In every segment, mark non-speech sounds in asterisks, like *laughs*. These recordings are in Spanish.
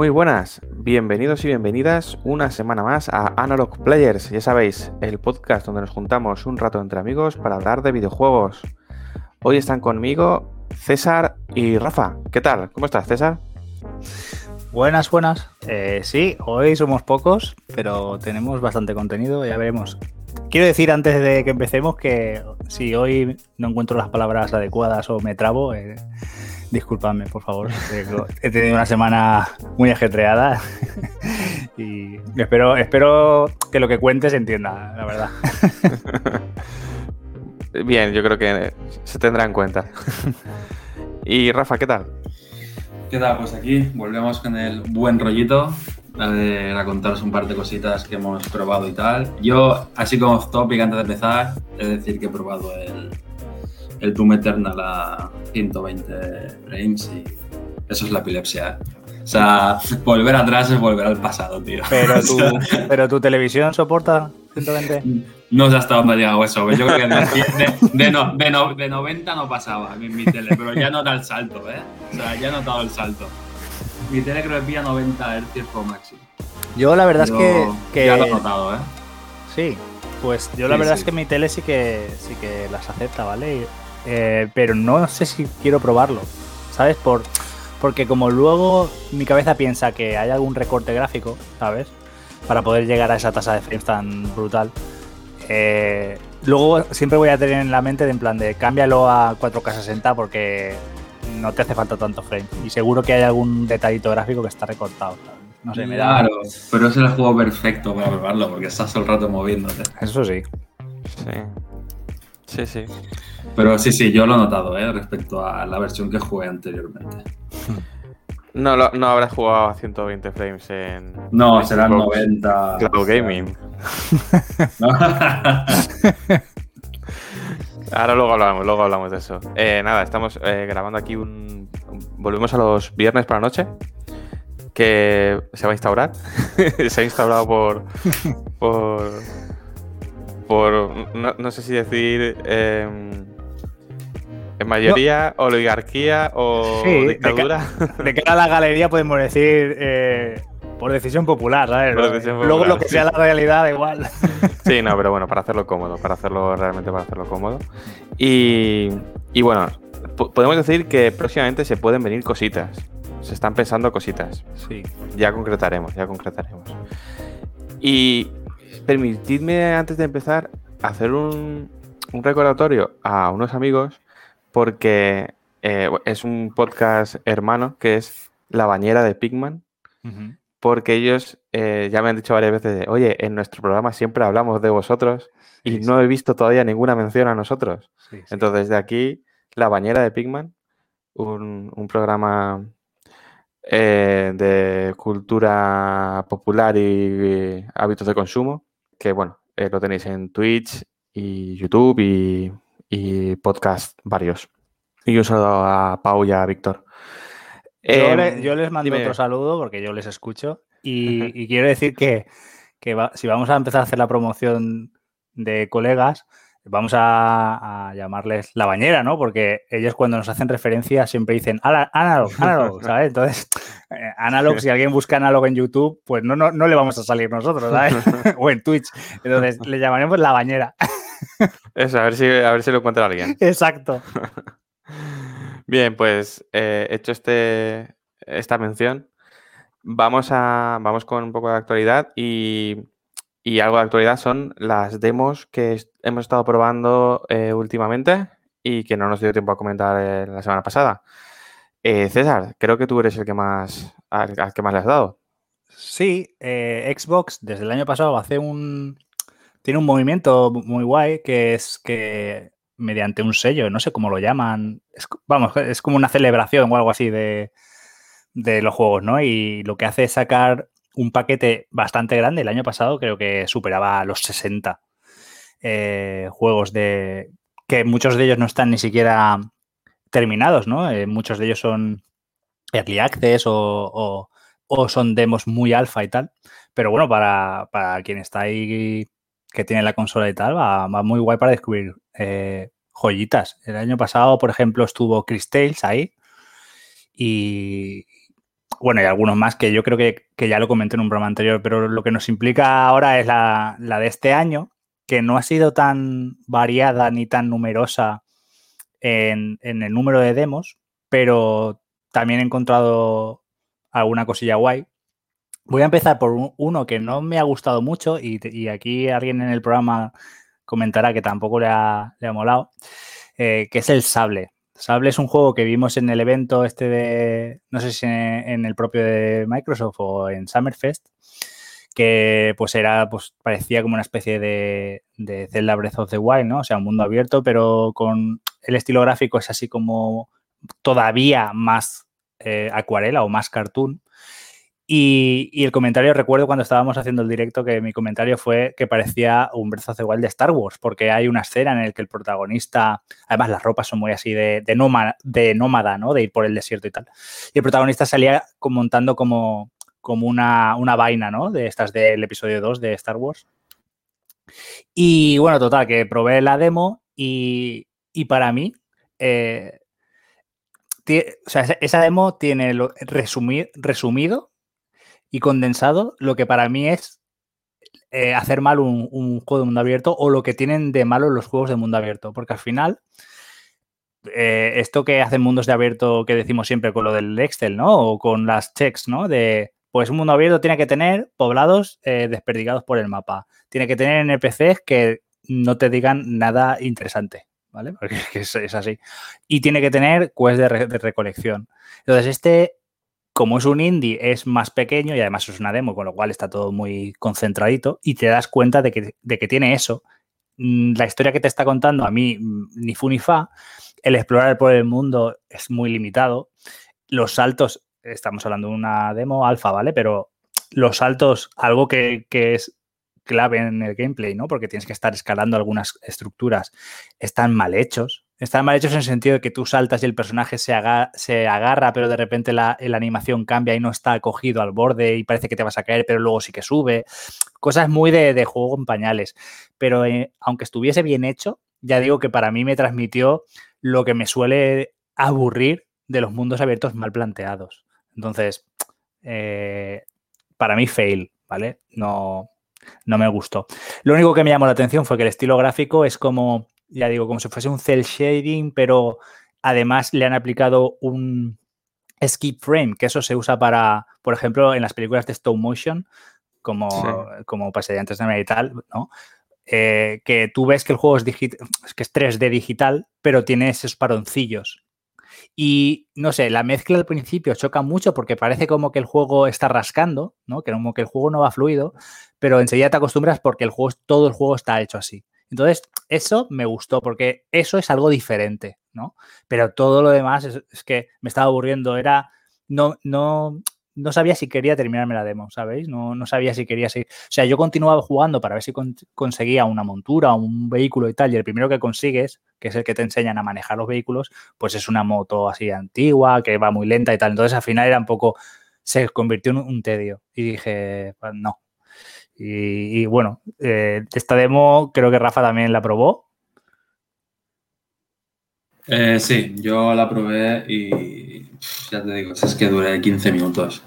Muy buenas, bienvenidos y bienvenidas una semana más a Analog Players. Ya sabéis, el podcast donde nos juntamos un rato entre amigos para hablar de videojuegos. Hoy están conmigo César y Rafa. ¿Qué tal? ¿Cómo estás, César? Buenas, buenas. Eh, sí, hoy somos pocos, pero tenemos bastante contenido, ya veremos. Quiero decir antes de que empecemos que si hoy no encuentro las palabras adecuadas o me trabo, eh, disculpadme, por favor. He tenido una semana muy ajetreada *laughs* y espero, espero que lo que cuente se entienda, la verdad. *laughs* Bien, yo creo que se tendrá en cuenta. *laughs* y Rafa, ¿qué tal? ¿Qué tal? Pues aquí volvemos con el buen rollito a, contaros un par de cositas que hemos probado y tal. Yo, así como off topic antes de empezar, es decir que he probado el, el Doom Eternal a 120 frames y eso es la epilepsia. O sea, volver atrás es volver al pasado, tío. Pero *laughs* tu, pero tu televisión soporta 120. No sé hasta dónde ha llegado eso. Yo creo que de, de, no, de, no, de 90 no pasaba en mi tele, pero ya nota el salto, ¿eh? O sea, ya he notado el salto. Mi tele creo que pilla 90 Hz por máximo. Yo la verdad es que, que, Ya lo he notado, ¿eh? Sí, pues yo la verdad sí. es que mi tele sí que, sí que las acepta, ¿vale? Eh, pero no sé si quiero probarlo, ¿sabes? Por, porque como luego mi cabeza piensa que hay algún recorte gráfico, ¿sabes? Para poder llegar a esa tasa de frames tan brutal. eh, luego siempre voy a tener en la mente de en plan de cámbialo a 4K60 porque no te hace falta tanto frame. Y seguro que hay algún detallito gráfico que está recortado. ¿sabes? No sé, me da. Claro, pero es el juego perfecto para probarlo porque estás todo el rato moviéndote. Eso sí. Sí. Sí, sí. Pero sí, sí, yo lo he notado, ¿eh? Respecto a la versión que jugué anteriormente. *laughs* No, lo- no habrás jugado a 120 frames en. No, en serán Xbox 90. Cloud Gaming. *laughs* *laughs* Ahora luego hablamos, luego hablamos de eso. Eh, nada, estamos eh, grabando aquí un. Volvemos a los viernes por la noche. Que se va a instaurar. se ha instaurado por. por. Por. No, no sé si decir. em, en mayoría, oligarquía o Sí, de dictadura. *laughs* De cara a la galería podemos decir eh, por decisión popular, ¿sabes? Por decisión Luego popular, lo que sí. sea la realidad, da igual. *laughs* Sí, no, pero bueno, para hacerlo cómodo, para hacerlo realmente para hacerlo cómodo. Y, y bueno, po- podemos decir que próximamente se pueden venir cositas. Se están pensando cositas. Sí. Ya concretaremos, ya concretaremos. Y permitidme antes de empezar hacer un, un recordatorio a unos amigos porque eh, es un podcast hermano que es La Bañera de Pigman porque ellos eh, ya me han dicho varias veces, de, oye, en nuestro programa siempre hablamos de vosotros y Sí, no he visto todavía ninguna mención a nosotros. Sí. Entonces, de aquí, La Bañera de Pigman, un, un programa eh, de cultura popular y, hábitos de consumo, que bueno, eh, lo tenéis en Twitch y YouTube y, y podcast varios. Y un saludo a Pau y a Víctor. yo, Em, le- yo les mando dime. otro saludo porque yo les escucho. Y, y quiero decir que, que va- si vamos a empezar a hacer la promoción de colegas, vamos a, a llamarles la bañera, ¿no? Porque ellos cuando nos hacen referencia siempre dicen "Ala- analog, analog, *laughs* ¿sabes? Entonces, eh, analog, si alguien busca analog en YouTube, pues no, no, no le vamos a salir nosotros, ¿sabes? *laughs* o en Twitch. Entonces, le llamaremos la bañera. Eso, a ver si, a ver si lo encuentra alguien. Exacto. *laughs* Bien, pues eh, hecho este, esta mención, vamos, a, vamos con un poco de actualidad y, y algo de actualidad son las demos que hemos estado probando eh, últimamente y que no nos dio tiempo a comentar eh, la semana pasada. Eh, César, creo que tú eres el que más, al, que más le has dado. Sí, Xbox desde el año pasado hace un. Tiene un movimiento muy guay que es que mediante un sello, no sé cómo lo llaman. vamos, es como una celebración o algo así de, de los juegos, ¿no? Y lo que hace es sacar un paquete bastante grande. El año pasado creo que superaba los 60 eh, juegos de que muchos de ellos no están ni siquiera terminados, ¿no? Eh, muchos de ellos son early access o, son demos muy alfa y tal. Pero bueno, para, quien está ahí, que tiene la consola y tal, va, muy guay para descubrir eh, joyitas. El año pasado, por ejemplo, estuvo Chris Tales ahí. Y, bueno, y algunos más que yo creo que, ya lo comenté en un programa anterior, pero lo que nos implica ahora es la, de este año, que no ha sido tan variada ni tan numerosa en, el número de demos, pero también he encontrado alguna cosilla guay. Voy a empezar por uno que no me ha gustado mucho y, aquí alguien en el programa comentará que tampoco le ha, le molado, eh, que es el sable. Sable es un juego que vimos en el evento este de, no sé si en, el propio de Microsoft o en Summerfest, que pues era, pues parecía como una especie de, de Zelda Breath of the Wild, ¿no? O sea, un mundo abierto, pero con el estilo gráfico es así como todavía más eh, acuarela o más cartoon. Y, el comentario, recuerdo cuando estábamos haciendo el directo, que mi comentario fue que parecía un Breath of igual de Star Wars, porque hay una escena en la que el protagonista, además las ropas son muy así de, de, nómada, de nómada, ¿no? De ir por el desierto y tal. Y el protagonista salía montando como, como una, una vaina, ¿no? De estas del episodio 2 de Star Wars. Y bueno, total, que probé la demo y, para mí, eh, o sea, esa demo tiene lo resumido y condensado lo que para mí es eh, hacer mal un, juego de mundo abierto o lo que tienen de malo los juegos de mundo abierto. Porque al final, eh, esto que hacen mundos de abierto que decimos siempre con lo del Excel, ¿no? O con las checks, ¿no? De, pues un mundo abierto tiene que tener poblados eh, desperdigados por el mapa. Tiene que tener NPCs que no te digan nada interesante, ¿vale? *laughs* Porque es, así. Y tiene que tener quests de recolección. Entonces, este como es un indie, es más pequeño y además es una demo, con lo cual está todo muy concentradito y te das cuenta de que, tiene eso. Mm, la historia que te está contando a mí mm, ni fu ni fa. El explorar por el mundo es muy limitado. Los saltos, estamos hablando de una demo alfa, ¿vale? Pero los saltos, algo que, que es clave en el gameplay, ¿no? Porque tienes que estar escalando algunas estructuras, están mal hechos. Están mal hechos en el sentido de que tú saltas y el personaje se, se agarra, pero de repente la, animación cambia y no está cogido al borde y parece que te vas a caer, pero luego sí que sube. Cosas muy de, juego en pañales. Pero eh, aunque estuviese bien hecho, ya digo que para mí me transmitió lo que me suele aburrir de los mundos abiertos mal planteados. Entonces, eh, para mí fail, ¿vale? No, no me gustó. Lo único que me llamó la atención fue que el estilo gráfico es como ya digo, como si fuese un cel shading, pero además le han aplicado un skip frame, que eso se usa para, por ejemplo, en las películas de stop motion, como, como pasé antes de y tal, ¿no? Eh, que tú ves que el juego es, que es 3D digital, pero tiene esos paroncillos. Y no sé, la mezcla al principio choca mucho porque parece como que el juego está rascando, ¿no? Que como que el juego no va fluido, pero enseguida te acostumbras porque el juego, todo el juego está hecho así. Entonces, eso me gustó porque eso es algo diferente, ¿no? Pero todo lo demás es, que me estaba aburriendo. Era, no, no, no sabía si quería terminarme la demo, ¿sabéis? No, no sabía si quería seguir. O sea, yo continuaba jugando para ver si conseguía una montura un vehículo y tal. Y el primero que consigues, que es el que te enseñan a manejar los vehículos, pues es una moto así antigua, que va muy lenta y tal. Entonces, al final era un poco, se convirtió en un tedio. Y dije, pues no, y, bueno, eh, esta demo creo que Rafa también la probó. Eh, sí, yo la probé y ya te digo, es que duré 15 minutos.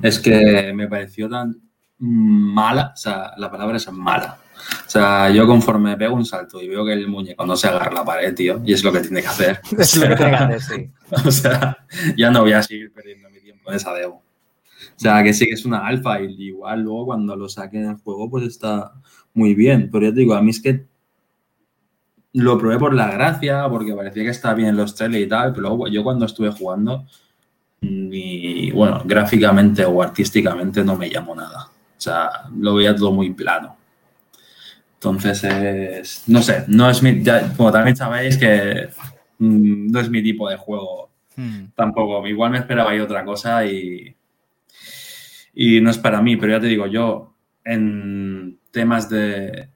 Es que me pareció tan mala, o sea, la palabra es mala. O sea, yo conforme pego un salto y veo que el muñeco no se agarra la pared, tío, y es lo que tiene que hacer. *laughs* Es lo que tiene que hacer, sí. *laughs* O sea, ya no voy a seguir perdiendo mi tiempo en esa demo. O sea, que sí que es una alfa y igual luego cuando lo saquen del juego pues está muy bien. Pero yo te digo, a mí es que lo probé por la gracia, porque parecía que estaba bien los trailers y tal, pero luego yo cuando estuve jugando, ni, bueno, gráficamente o artísticamente no me llamó nada. O sea, lo veía todo muy plano. Entonces, es, no sé, no es mi, como también sabéis que mm, no es mi tipo de juego hmm. tampoco. Igual me esperaba ahí otra cosa y, y no es para mí, pero ya te digo, yo en temas de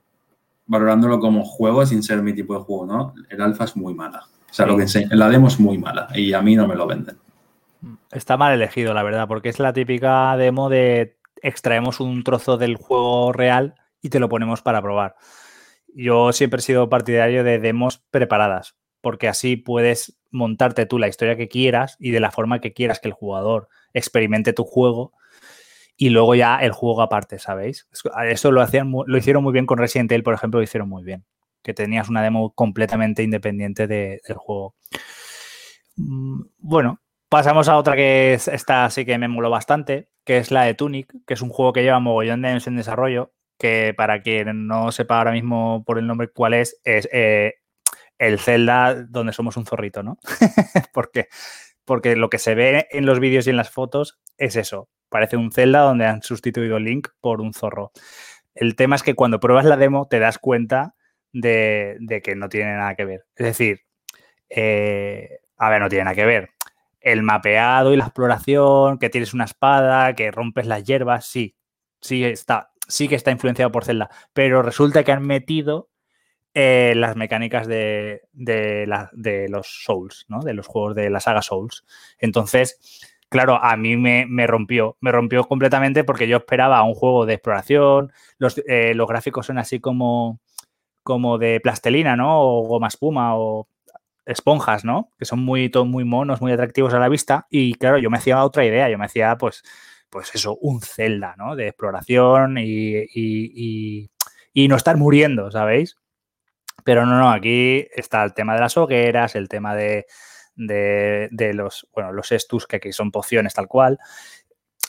valorándolo como juego sin ser mi tipo de juego, ¿no? El alfa es muy mala. O sea, lo que enseña, la demo es muy mala y a mí no me lo venden. Está mal elegido, la verdad, porque es la típica demo de extraemos un trozo del juego real y te lo ponemos para probar. Yo siempre he sido partidario de demos preparadas, porque así puedes montarte tú la historia que quieras y de la forma que quieras que el jugador experimente tu juego y luego ya el juego aparte, ¿sabéis? Eso lo, hacían, lo hicieron muy bien con Resident Evil, por ejemplo, lo hicieron muy bien, que tenías una demo completamente independiente del juego. Mm, bueno, pasamos a otra que esta sí que me moló bastante, que es la de Tunic, que es un juego que lleva mogollón de años en desarrollo, que para quien no sepa ahora mismo por el nombre cuál es, es eh, el Zelda donde somos un zorrito, ¿no? *laughs* porque, porque lo que se ve en los vídeos y en las fotos es eso. Parece un Zelda donde han sustituido Link por un zorro. El tema es que cuando pruebas la demo te das cuenta de, que no tiene nada que ver. Es decir, eh, a ver, no tiene nada que ver. El mapeado y la exploración, que tienes una espada, que rompes las hierbas, sí, sí está, sí que está influenciado por Zelda, pero resulta que han metido eh, las mecánicas de, los Souls, ¿no? De los juegos de la saga Souls. Entonces, claro, a mí me, rompió, me rompió completamente porque yo esperaba un juego de exploración, los, eh, los gráficos son así como, como de plastelina, ¿no? O goma espuma o esponjas, ¿no? Que son muy, muy monos, muy atractivos a la vista. Y claro, yo me hacía otra idea, yo me hacía pues pues eso, un Zelda, ¿no? De exploración y, no estar muriendo, ¿sabéis? Pero no, no, aquí está el tema de las hogueras, el tema de, los, bueno, los estus, que aquí son pociones tal cual.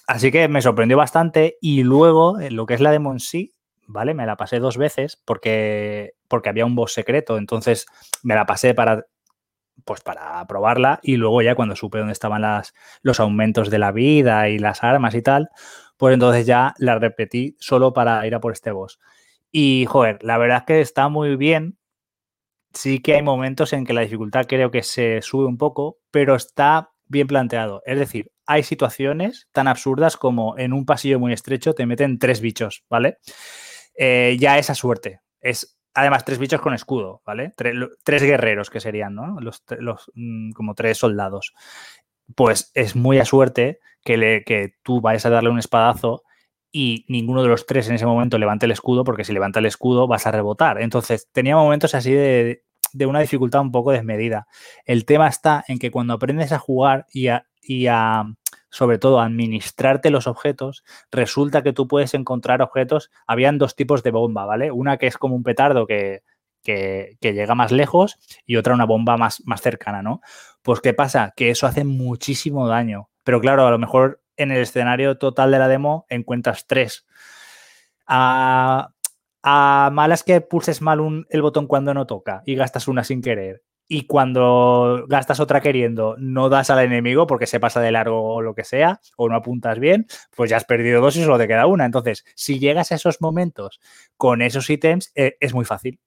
Así que me sorprendió bastante y luego lo que es la demo en sí, ¿vale? Me la pasé dos veces porque, porque había un boss secreto, entonces me la pasé para pues para probarla y luego ya cuando supe dónde estaban las, los aumentos de la vida y las armas y tal, pues entonces ya la repetí solo para ir a por este boss. Y joder, la verdad es que está muy bien. Sí que hay momentos en que la dificultad creo que se sube un poco, pero está bien planteado. Es decir, hay situaciones tan absurdas como en un pasillo muy estrecho te meten tres bichos, ¿vale? Eh, ya esa suerte. Es además tres bichos con escudo, ¿vale? Tres, guerreros que serían, ¿no? Los, mm, como tres soldados. Pues es muy a suerte que, le, que tú vayas a darle un espadazo y ninguno de los tres en ese momento levante el escudo, porque si levanta el escudo vas a rebotar. Entonces tenía momentos así de, de una dificultad un poco desmedida. El tema está en que cuando aprendes a jugar y y a sobre todo administrarte los objetos, resulta que tú puedes encontrar objetos, habían dos tipos de bomba, ¿vale? Una que es como un petardo que, llega más lejos y otra una bomba más, más cercana, ¿no? Pues ¿qué pasa? Que eso hace muchísimo daño. Pero claro, a lo mejor en el escenario total de la demo encuentras tres. A, a malas que pulses mal el botón cuando no toca y gastas una sin querer y cuando gastas otra queriendo no das al enemigo porque se pasa de largo o lo que sea, o no apuntas bien, pues ya has perdido dos y solo te queda una. Entonces, si llegas a esos momentos con esos ítems, eh, es muy fácil.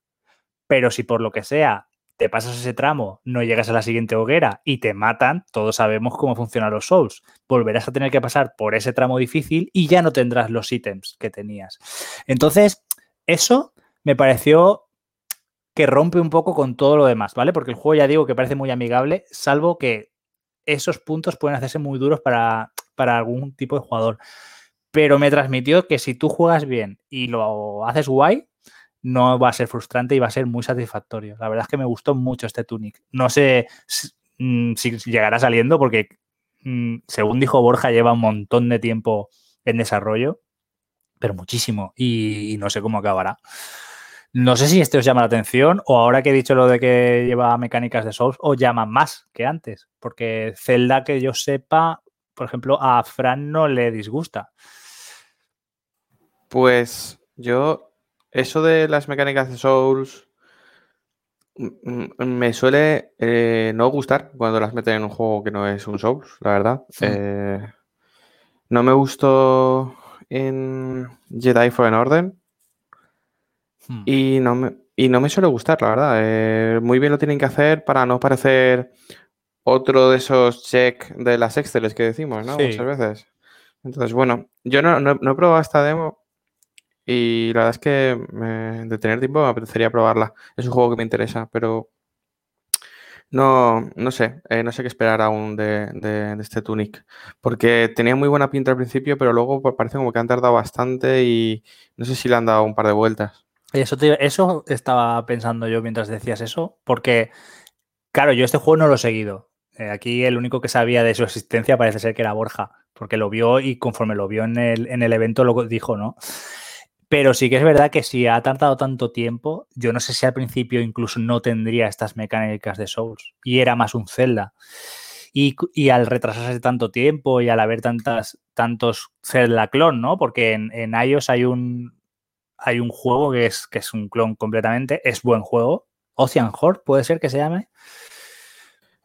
Pero si por lo que sea te pasas ese tramo, no llegas a la siguiente hoguera y te matan, todos sabemos cómo funcionan los Souls. Volverás a tener que pasar por ese tramo difícil y ya no tendrás los ítems que tenías. Entonces, eso me pareció que rompe un poco con todo lo demás, ¿vale? Porque el juego ya digo que parece muy amigable, salvo que esos puntos pueden hacerse muy duros para, para algún tipo de jugador. Pero me transmitió que si tú juegas bien y lo haces guay, no va a ser frustrante y va a ser muy satisfactorio. La verdad es que me gustó mucho este Tunic. No sé si, mm, llegará saliendo porque, mm, según dijo Borja, lleva un montón de tiempo en desarrollo, pero muchísimo y no sé cómo acabará. No sé si este os llama la atención o ahora que he dicho lo de que lleva mecánicas de Souls, os llama más que antes. Porque Zelda, que yo sepa, por ejemplo, a Fran no le disgusta. Pues yo, eso de las mecánicas de Souls me suele eh, no gustar cuando las meten en un juego que no es un Souls, la verdad. Eh, no me gustó en Jedi Fallen Order Hmm. Y no me, y no me suele gustar, la verdad. Eh, muy bien lo tienen que hacer para no parecer otro de esos check de las Exceles que decimos, ¿no? Sí. Muchas veces. Entonces, bueno, yo no, no- no he probado esta demo y la verdad es que de tener tiempo me apetecería probarla. Es un juego que me interesa, pero no, no sé, eh, no sé qué esperar aún de, de- este Tunic. Porque tenía muy buena pinta al principio, pero luego parece como que han tardado bastante y no sé si le han dado un par de vueltas. Eso, eso estaba pensando yo mientras decías eso, porque, claro, yo este juego no lo he seguido. Eh, aquí el único que sabía de su existencia parece ser que era Borja, porque lo vio y conforme lo vio en el, en el evento lo dijo, ¿no? Pero sí que es verdad que si ha tardado tanto tiempo, yo no sé si al principio incluso no tendría estas mecánicas de Souls y era más un Zelda. Y, al retrasarse tanto tiempo y al haber tantas, tantos Zelda clon, ¿no? Porque en, en iOS hay un, hay un juego que es, que es un clon completamente, es buen juego. Ocean Horde puede ser que se llame.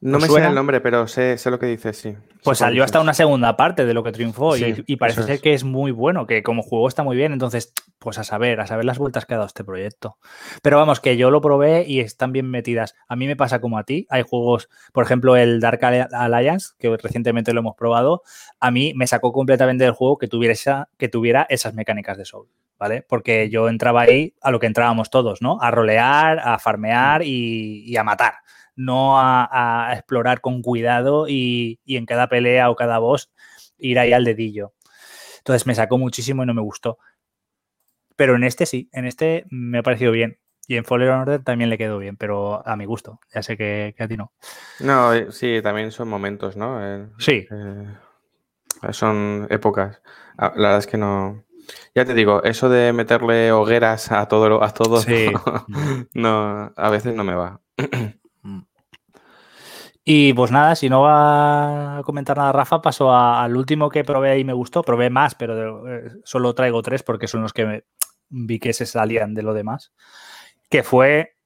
No ¿Os me suena? suena el nombre, pero sé, sé lo que dices, sí. Sé Pues salió hasta una segunda parte de lo que triunfó y- Sí, y, parece ser es. que es muy bueno, que como juego está muy bien, entonces, pues a saber, a saber las vueltas que ha dado este proyecto. Pero vamos, que yo lo probé y están bien metidas. A mí me pasa como a ti, hay juegos, por ejemplo, el Dark Alli- Alliance, que recientemente lo hemos probado, a mí me sacó completamente del juego que tuviera, esa, que tuviera esas mecánicas de Soul. ¿Vale? Porque yo entraba ahí a lo que entrábamos todos, ¿no? A rolear, a farmear y, y a matar no a, a explorar con cuidado y, y en cada pelea o cada boss ir ahí al dedillo. Entonces me sacó muchísimo y no me gustó. Pero en este sí, en este me ha parecido bien. Y en Fallen Order también le quedó bien, pero a mi gusto. Ya sé que, que a ti no. No, eh, sí, también son momentos, ¿no? Eh, Sí, eh, son épocas. Ah, La verdad es que no. Ya te digo, eso de meterle hogueras a todo, a todo, Sí. *laughs* no, a veces no me va. *clears throat* Y pues nada, si no va a comentar nada Rafa, paso a- al último que probé y me gustó. Probé más, pero eh, solo traigo tres porque son los que me- vi que se salían de lo demás. Que fue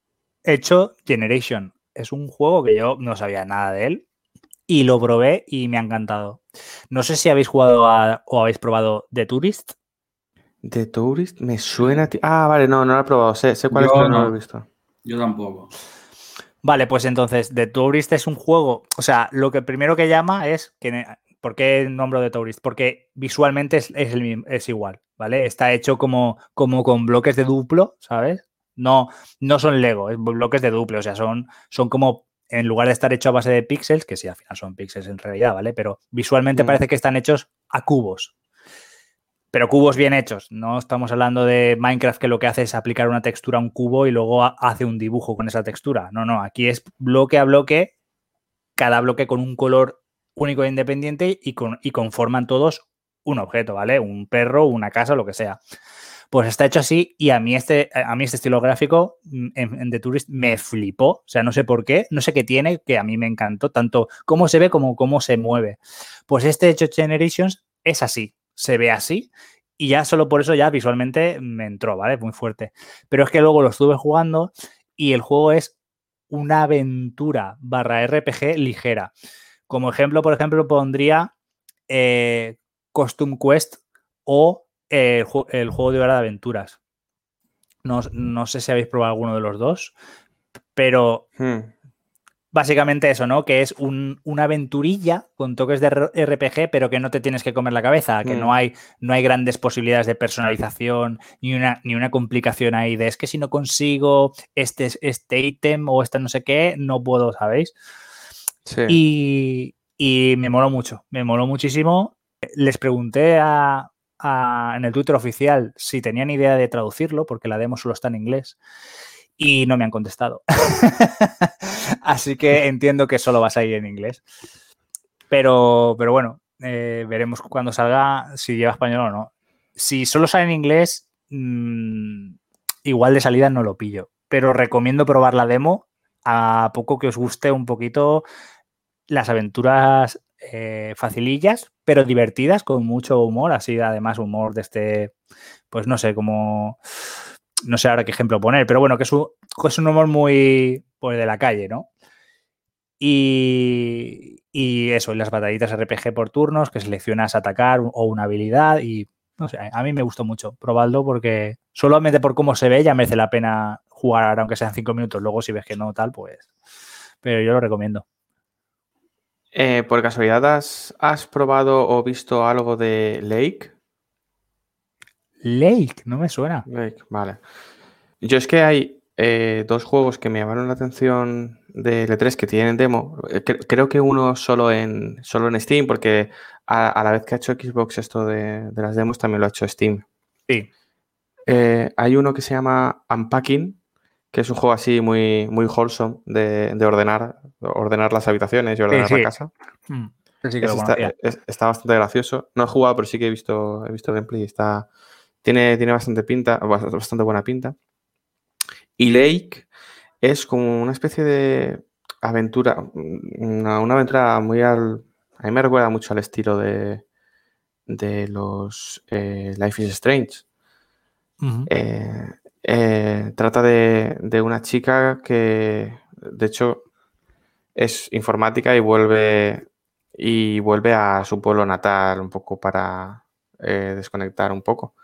hecho Generation. Es un juego que yo no sabía nada de él y lo probé y me ha encantado. No sé si habéis jugado a- o habéis probado The Tourist. The Tourist me suena. a ti- Ah, vale, no, no lo he probado. Sé, sé cuál es, pero no lo no. he visto. Yo tampoco. Vale, pues entonces, The Tourist es un juego. O sea, lo que primero que llama es. Que, ¿Por qué nombro de Tourist? Porque visualmente es, es el es igual, ¿vale? Está hecho como, como con bloques de duplo, ¿sabes? No, no son Lego, es bloques de duplo, o sea, son, son como. En lugar de estar hecho a base de píxeles, que sí, al final son píxeles en realidad, ¿vale? Pero visualmente Mm. parece que están hechos a cubos. Pero cubos bien hechos. No estamos hablando de Minecraft que lo que hace es aplicar una textura a un cubo y luego ha- hace un dibujo con esa textura. No, no, aquí es bloque a bloque, cada bloque con un color único e independiente y, con, y conforman todos un objeto, ¿vale? Un perro, una casa, lo que sea. Pues está hecho así y a mí este, a mí este estilo gráfico mm, en, en The Tourist me flipó. O sea, no sé por qué, no sé qué tiene, que a mí me encantó, tanto cómo se ve como cómo se mueve. Pues este hecho Generations es así, se ve así y ya solo por eso ya visualmente me entró, ¿vale? Muy fuerte. Pero es que luego lo estuve jugando y el juego es una aventura barra RPG ligera. Como ejemplo, por ejemplo, pondría eh, Costume Quest o eh, el, ju- el juego de hora de aventuras. No, no sé si habéis probado alguno de los dos, pero Hmm. Básicamente eso, ¿no? Que es un- una aventurilla con toques de RPG, pero que no te tienes que comer la cabeza, que Mm. no hay, no hay grandes posibilidades de personalización, ni una, ni una complicación ahí de es que si no consigo este, este ítem o este no sé qué, no puedo, ¿sabéis? Sí. Y, y me moló mucho, me moló muchísimo. Les pregunté a, a- en el Twitter oficial si tenían idea de traducirlo, porque la demo solo está en inglés, y no me han contestado. *laughs* Así que entiendo que solo va a salir en inglés. Pero, pero bueno, eh, veremos cuando salga si lleva español o no. Si solo sale en inglés, mm, igual de salida no lo pillo. Pero recomiendo probar la demo a poco que os guste un poquito las aventuras eh, facilillas, pero divertidas, con mucho humor, así además humor de este, pues no sé, como, no sé ahora qué ejemplo poner, pero bueno, que es un, es humor muy, pues de la calle, ¿no? Y, y eso, y las batallitas RPG por turnos, que seleccionas atacar o una habilidad y no sé, a mí me gustó mucho probarlo porque solamente por cómo se ve ya merece la pena jugar, aunque sean cinco minutos. Luego, si ves que no, tal, pues. Pero yo lo recomiendo. Eh, ¿Por casualidad has, probado o visto algo de Lake? Lake, no me suena. Lake, vale. Yo es que hay eh, dos juegos que me llamaron la atención de L3 que tienen demo. Eh, creo que uno solo en, solo en Steam, porque a, a la vez que ha hecho Xbox esto de, de, las demos, también lo ha hecho Steam. Sí. Eh, hay uno que se llama Unpacking, que es un juego así muy, muy wholesome de, de ordenar, ordenar las habitaciones y ordenar Sí, sí. la casa. Mm, sí que Es- lo está, es- está bastante gracioso. No he jugado, pero sí que he visto, he visto gameplay. y Está, tiene, tiene bastante pinta, bast- bastante buena pinta. Y Lake es como una especie de aventura, una, una aventura muy al... A mí me recuerda mucho al estilo de, de los eh, Life is Strange. Eh, eh, trata de, de una chica que, de hecho, es informática y vuelve, y vuelve a su pueblo natal un poco para desconectar un poco.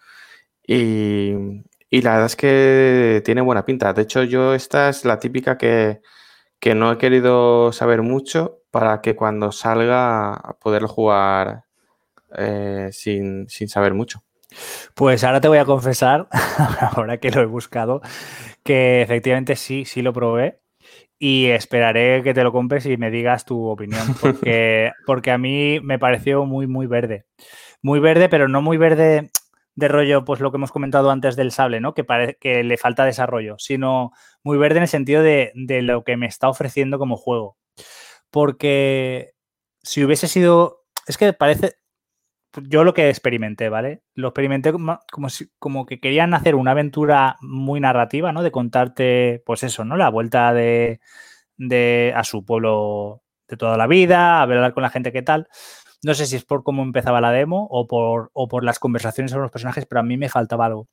Y, y la verdad es que tiene buena pinta. De hecho, yo esta es la típica que, que no he querido saber mucho para que cuando salga poderlo jugar eh, sin, sin saber mucho. Pues ahora te voy a confesar, *laughs* ahora que lo he buscado, que efectivamente sí, sí lo probé. Y esperaré que te lo compres y me digas tu opinión, *laughs* porque, porque a mí me pareció muy, muy verde. Muy verde, pero no muy verde de rollo, pues lo que hemos comentado antes del sable, ¿no? Que, parece que le falta desarrollo, sino muy verde en el sentido de, de lo que me está ofreciendo como juego. Porque si hubiese sido. Es que parece. Yo lo que experimenté, ¿vale? Lo experimenté como, como, si, como que querían hacer una aventura muy narrativa, ¿no? De contarte, pues eso, ¿no? La vuelta de, de a su pueblo de toda la vida, hablar con la gente que tal. No sé si es por cómo empezaba la demo o por, o por las conversaciones sobre los personajes, pero a mí me faltaba algo.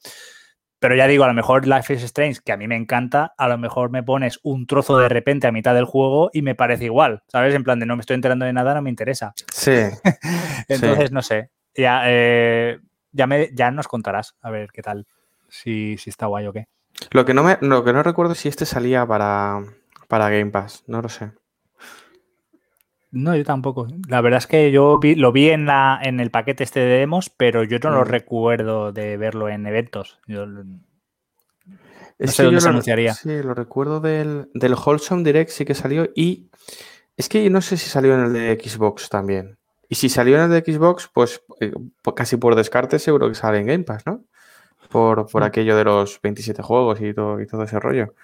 Pero ya digo, a lo mejor Life is Strange, que a mí me encanta, a lo mejor me pones un trozo de repente a mitad del juego y me parece igual, ¿sabes? En plan de no me estoy enterando de nada, no me interesa. Sí, *laughs* Entonces, no sé. Ya, eh, ya, me, ya nos contarás a ver qué tal. Si, si está guay o qué. Lo que no me, lo que no recuerdo es si este salía para, para Game Pass, no lo sé. No, yo tampoco. La verdad es que yo vi- lo vi en, la, en el paquete este de demos, pero yo no lo Mm. recuerdo de verlo en eventos. Yo lo- Es sé que dónde yo se lo- anunciaría. Sí, lo recuerdo del, del Wholesome Direct, sí que salió. Y es que no sé si salió en el de Xbox también. Y si salió en el de Xbox, pues eh, casi por descarte seguro que sale en Game Pass, ¿no? Por, por Mm. aquello de los 27 juegos y todo, y todo ese rollo.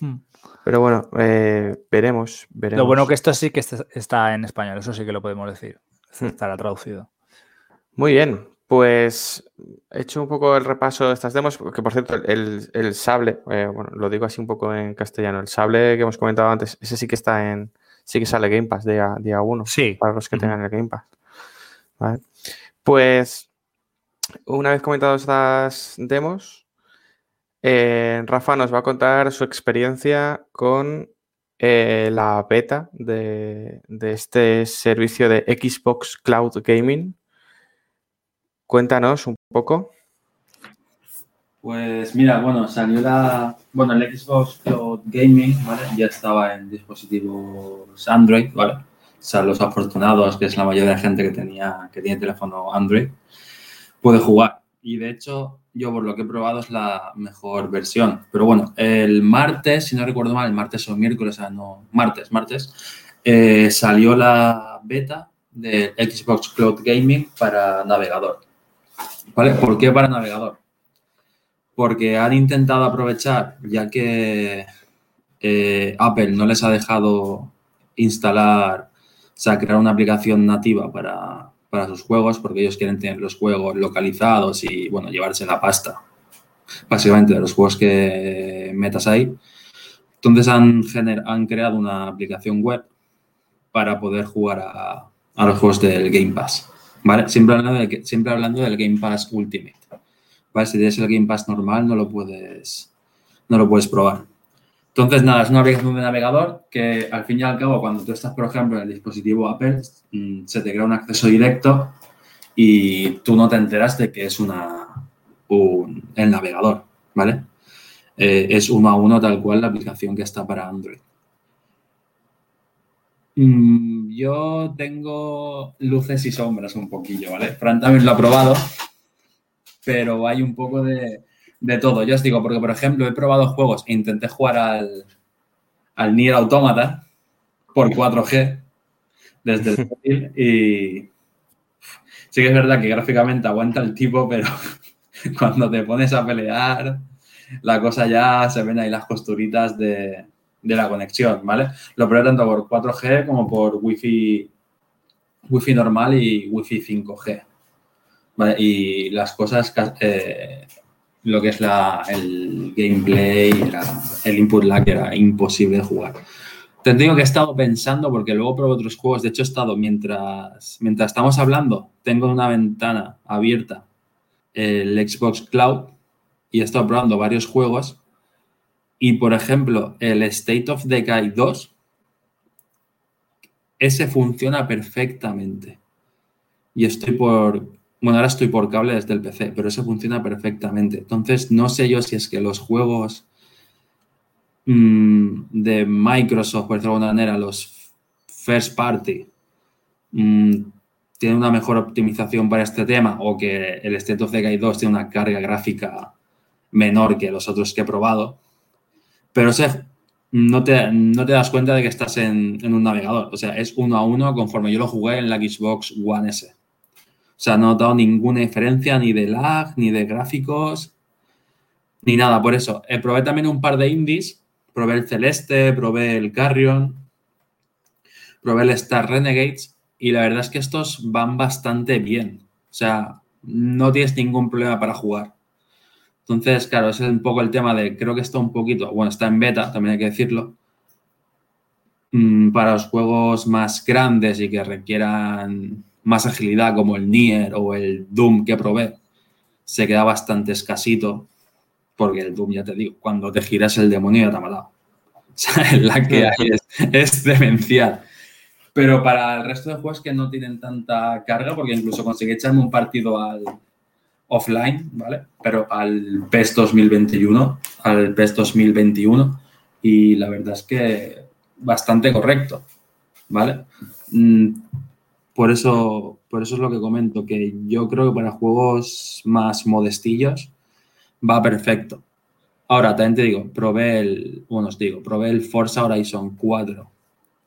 Hmm. Pero bueno, eh, veremos, veremos. Lo bueno que esto sí que está- en español, eso sí que lo podemos decir. Hmm. Estará traducido. Muy bien, pues he hecho un poco el repaso de estas demos, que por cierto, el, el sable, eh, bueno, lo digo así un poco en castellano, el sable que hemos comentado antes, ese sí que está en, sí que sale Game Pass día, día uno, Sí. para los que tengan el Game Pass. ¿Vale? Pues, una vez comentadas estas demos, eh, Rafa nos va a contar su experiencia con eh, la beta de, este servicio de Xbox Cloud Gaming. Cuéntanos un poco. Pues mira, bueno, salió la. Bueno, el Xbox Cloud Gaming. Ya estaba en dispositivos Android, ¿vale? O sea, los afortunados, que es la mayoría de gente que tenía, que tiene teléfono Android, puede jugar. Y de hecho, yo por lo que he probado es la mejor versión. Pero bueno, el martes, si no recuerdo mal, el martes o miércoles, o sea, no, martes, martes, eh, salió la beta del Xbox Cloud Gaming para navegador. ¿Vale? ¿Por qué para navegador? porque han intentado aprovechar, ya que eh, Apple no les ha dejado instalar, o sea, crear una aplicación nativa para, para sus juegos, porque ellos quieren tener los juegos localizados y, bueno, llevarse la pasta, básicamente, de los juegos que metas ahí. Entonces han, han creado una aplicación web para poder jugar a, a los juegos del Game Pass, ¿vale? Siempre hablando, de, siempre hablando del Game Pass Ultimate. ¿vale? Si tienes el Game Pass normal, no lo puedes, no lo puedes probar. Entonces, nada, es una aplicación de navegador que al fin y al cabo, cuando tú estás, por ejemplo, en el dispositivo Apple, mmm, se te crea un acceso directo y tú no te enteras de que es una, un, el navegador, ¿vale? Eh, es uno a uno tal cual la aplicación que está para Android. Mm, yo tengo luces y sombras un poquillo, ¿vale? Fran también lo ha probado, pero hay un poco de, de todo. Yo os digo, porque por ejemplo he probado juegos e intenté jugar al, al Nier Automata por 4G desde el *laughs* móvil y sí que es verdad que gráficamente aguanta el tipo, pero *laughs* cuando te pones a pelear, la cosa ya se ven ahí las costuritas de, la conexión, ¿vale? Lo probé tanto por 4G como por Wi-Fi, Wi-Fi normal y Wi-Fi 5G. ¿vale? Y las cosas, eh, lo que es la, el gameplay, el input lag era imposible de jugar. Te digo que he estado pensando, porque luego probé otros juegos, de hecho he estado mientras, mientras estamos hablando, tengo una ventana abierta el Xbox Cloud y he estado probando varios juegos. Y por ejemplo, el State of Decay 2, ese funciona perfectamente. Y estoy por, bueno, ahora estoy por cable desde el PC, pero ese funciona perfectamente. Entonces, no sé yo si es que los juegos mm, de Microsoft, por decirlo de alguna manera, los first party, mm, tiene una mejor optimización para este tema o que el State of Decay 2 tiene una carga gráfica menor que los otros que he probado. Pero te, no te das cuenta de que estás en, un navegador. O sea, es uno a uno conforme yo lo jugué en la Xbox One S. O sea, no he notado ninguna diferencia ni de lag, ni de gráficos, ni nada. Por eso, eh, probé también un par de indies. Probé el Celeste, probé el Carrion, probé el Star Renegades y la verdad es que estos van bastante bien. O sea, no tienes ningún problema para jugar. Entonces, claro, es un poco el tema de, creo que está un poquito, bueno, está en beta, también hay que decirlo, mm, para los juegos más grandes y que requieran más agilidad, como el Nier o el Doom que probé, se queda bastante escasito, porque el Doom, ya te digo, cuando te giras el demonio ya te ha matado. *laughs* O sea, la que hay es, es demencial. Pero para el resto de juegos que no tienen tanta carga, porque incluso conseguí echarme un partido al offline, ¿vale? Pero al PES 2021, al PES 2021, y la verdad es que bastante correcto, ¿vale? Por eso, por eso es lo que comento, que yo creo que para juegos más modestillos va perfecto. Ahora, también te digo, probé el, bueno, os digo, probé el Forza Horizon 4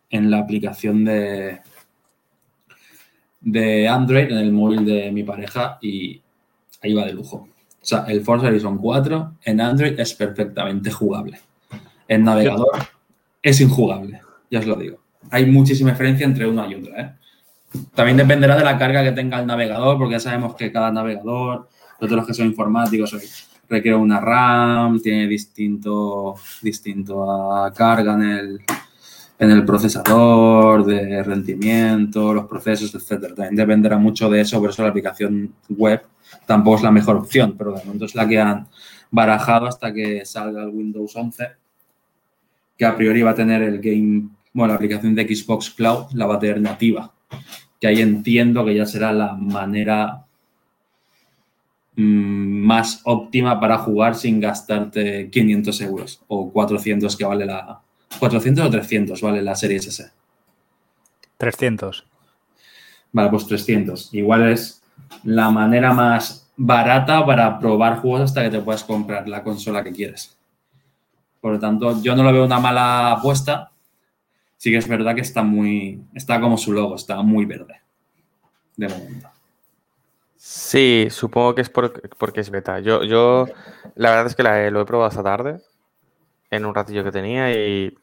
en la aplicación de, de Android, en el móvil de mi pareja, y ahí va de lujo. O sea, el Forza Horizon 4 en Android es perfectamente jugable. En navegador es injugable, ya os lo digo. Hay muchísima diferencia entre una y otra. ¿eh? También dependerá de la carga que tenga el navegador, porque ya sabemos que cada navegador, todos los que son informáticos, requiere una RAM, tiene distinto, distinto carga en el, en el procesador, de rendimiento, los procesos, etcétera. También dependerá mucho de eso, por eso la aplicación web tampoco es la mejor opción, pero de momento es la que han barajado hasta que salga el Windows 11, que a priori va a tener el game, bueno, la aplicación de Xbox Cloud la va a tener nativa, que ahí entiendo que ya será la manera mm, más óptima para jugar sin gastarte 500 euros o 400 que vale la, 400 o 300, ¿vale? La serie S. 300. Vale, pues 300. Igual es la manera más barata para probar juegos hasta que te puedas comprar la consola que quieres. Por lo tanto, yo no lo veo una mala apuesta. Sí que es verdad que está muy. Está como su logo, está muy verde. De momento. Sí, supongo que es porque es beta. Yo, yo, la verdad es que lo he probado esta tarde, en un ratillo que tenía, y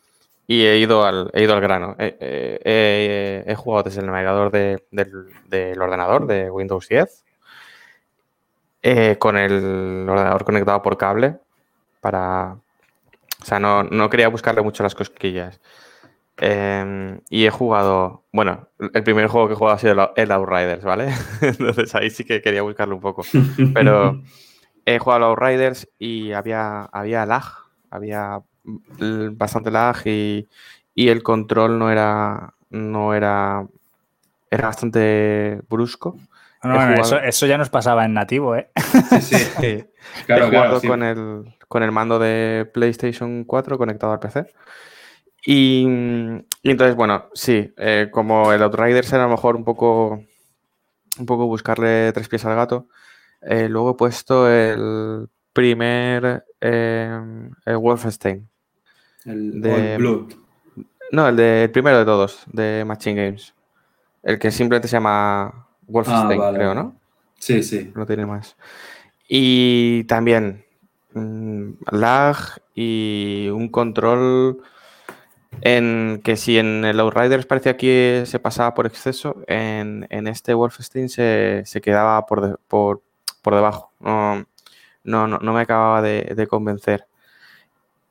he ido al, he ido al grano. He, jugado desde el navegador del, ordenador de Windows 10 eh, con el ordenador conectado por cable para... O sea, no, quería buscarle mucho las cosquillas. Em, y he jugado, bueno, el primer juego que he jugado ha sido el Outriders, ¿vale? *laughs* Entonces ahí sí que quería buscarle un poco. *laughs* Pero he jugado al Outriders y había, había lag, había bastante lag y, el control no era, no era, era bastante brusco. eso, ya nos pasaba en nativo, ¿eh? Sí, sí. *laughs* Claro, claro, Con, el, con el mando de PlayStation 4 conectado al PC. Y, entonces, bueno, sí, eh, como el Outriders era a lo mejor un poco, un poco buscarle tres pies al gato, eh, luego he puesto el primer eh, el Wolfenstein. El de, Blood. No, el, de, primero de todos, de Machine Games. El que simplemente se llama Wolfenstein, ah, creo, ¿no? Sí, sí. No tiene más. Y también mm, lag y un control en que si en el Outriders parecía que se pasaba por exceso, en, este Wolfenstein se, quedaba por, por, debajo. No, no, no, me acababa de, convencer.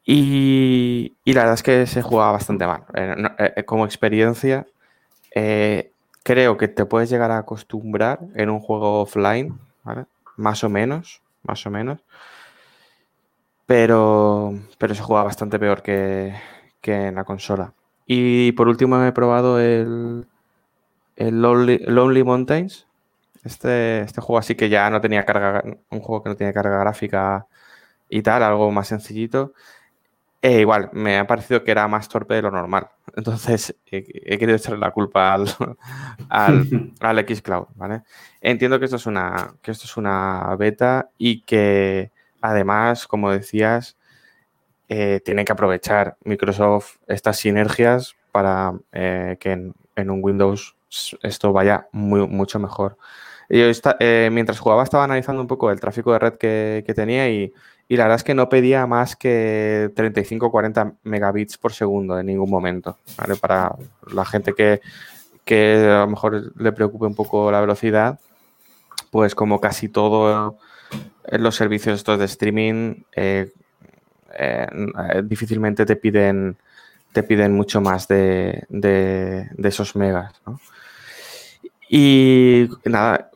Y, la verdad es que se jugaba bastante mal. Eh, eh, como experiencia, eh, creo que te puedes llegar a acostumbrar en un juego offline, Más o menos, más o menos. Pero, pero se juega bastante peor que, en la consola. Y por último he probado el, el Lonely, Mountains. Este, este juego así que ya no tenía carga, un juego que no tiene carga gráfica y tal, algo más sencillito. E igual, me ha parecido que era más torpe de lo normal. Entonces he, querido echarle la culpa al, *laughs* al, *laughs* al Xcloud, ¿vale? Entiendo que esto, es una, que esto es una beta y que además, como decías, eh, tiene que aprovechar Microsoft estas sinergias para eh, que en, un Windows esto vaya mucho mejor. Yo eh, mientras jugaba estaba analizando un poco el tráfico de red que, tenía y, la verdad es que no pedía más que 35 o 40 megabits por segundo en ningún momento. Para la gente que, a lo mejor le preocupe un poco la velocidad, pues como casi todo en los servicios estos de streaming, eh, difícilmente te piden, te piden mucho más de, esos megas. Y nada,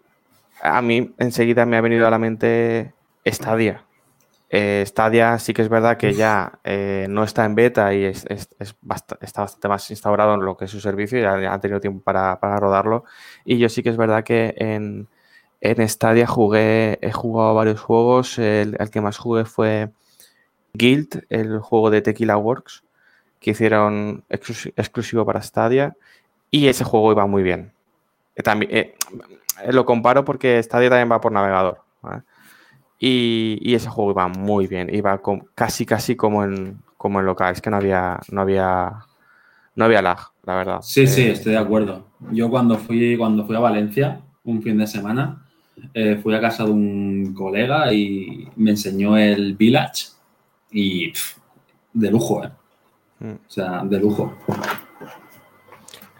a mí enseguida me ha venido a la mente Stadia. Eh, Stadia sí que es verdad que ya eh, no está en beta y es, está bastante más instaurado en lo que es su servicio, ya, ya han tenido tiempo para, rodarlo. Y yo sí que es verdad que en, en Stadia jugué, he jugado varios juegos. El, el, que más jugué fue Guild, el juego de Tequila Works, que hicieron exclusivo para Stadia, y ese juego iba muy bien. Eh, también, eh, lo comparo porque Stadia también va por navegador. Y, ese juego iba muy bien, iba casi casi como en, como en local, es que no había, no había, no había lag, la verdad. Sí, sí, eh, estoy de acuerdo. Yo cuando fui, cuando fui a Valencia un fin de semana, fui a casa de un colega y me enseñó el Village y de lujo, ¿eh? Mm. O sea, de lujo.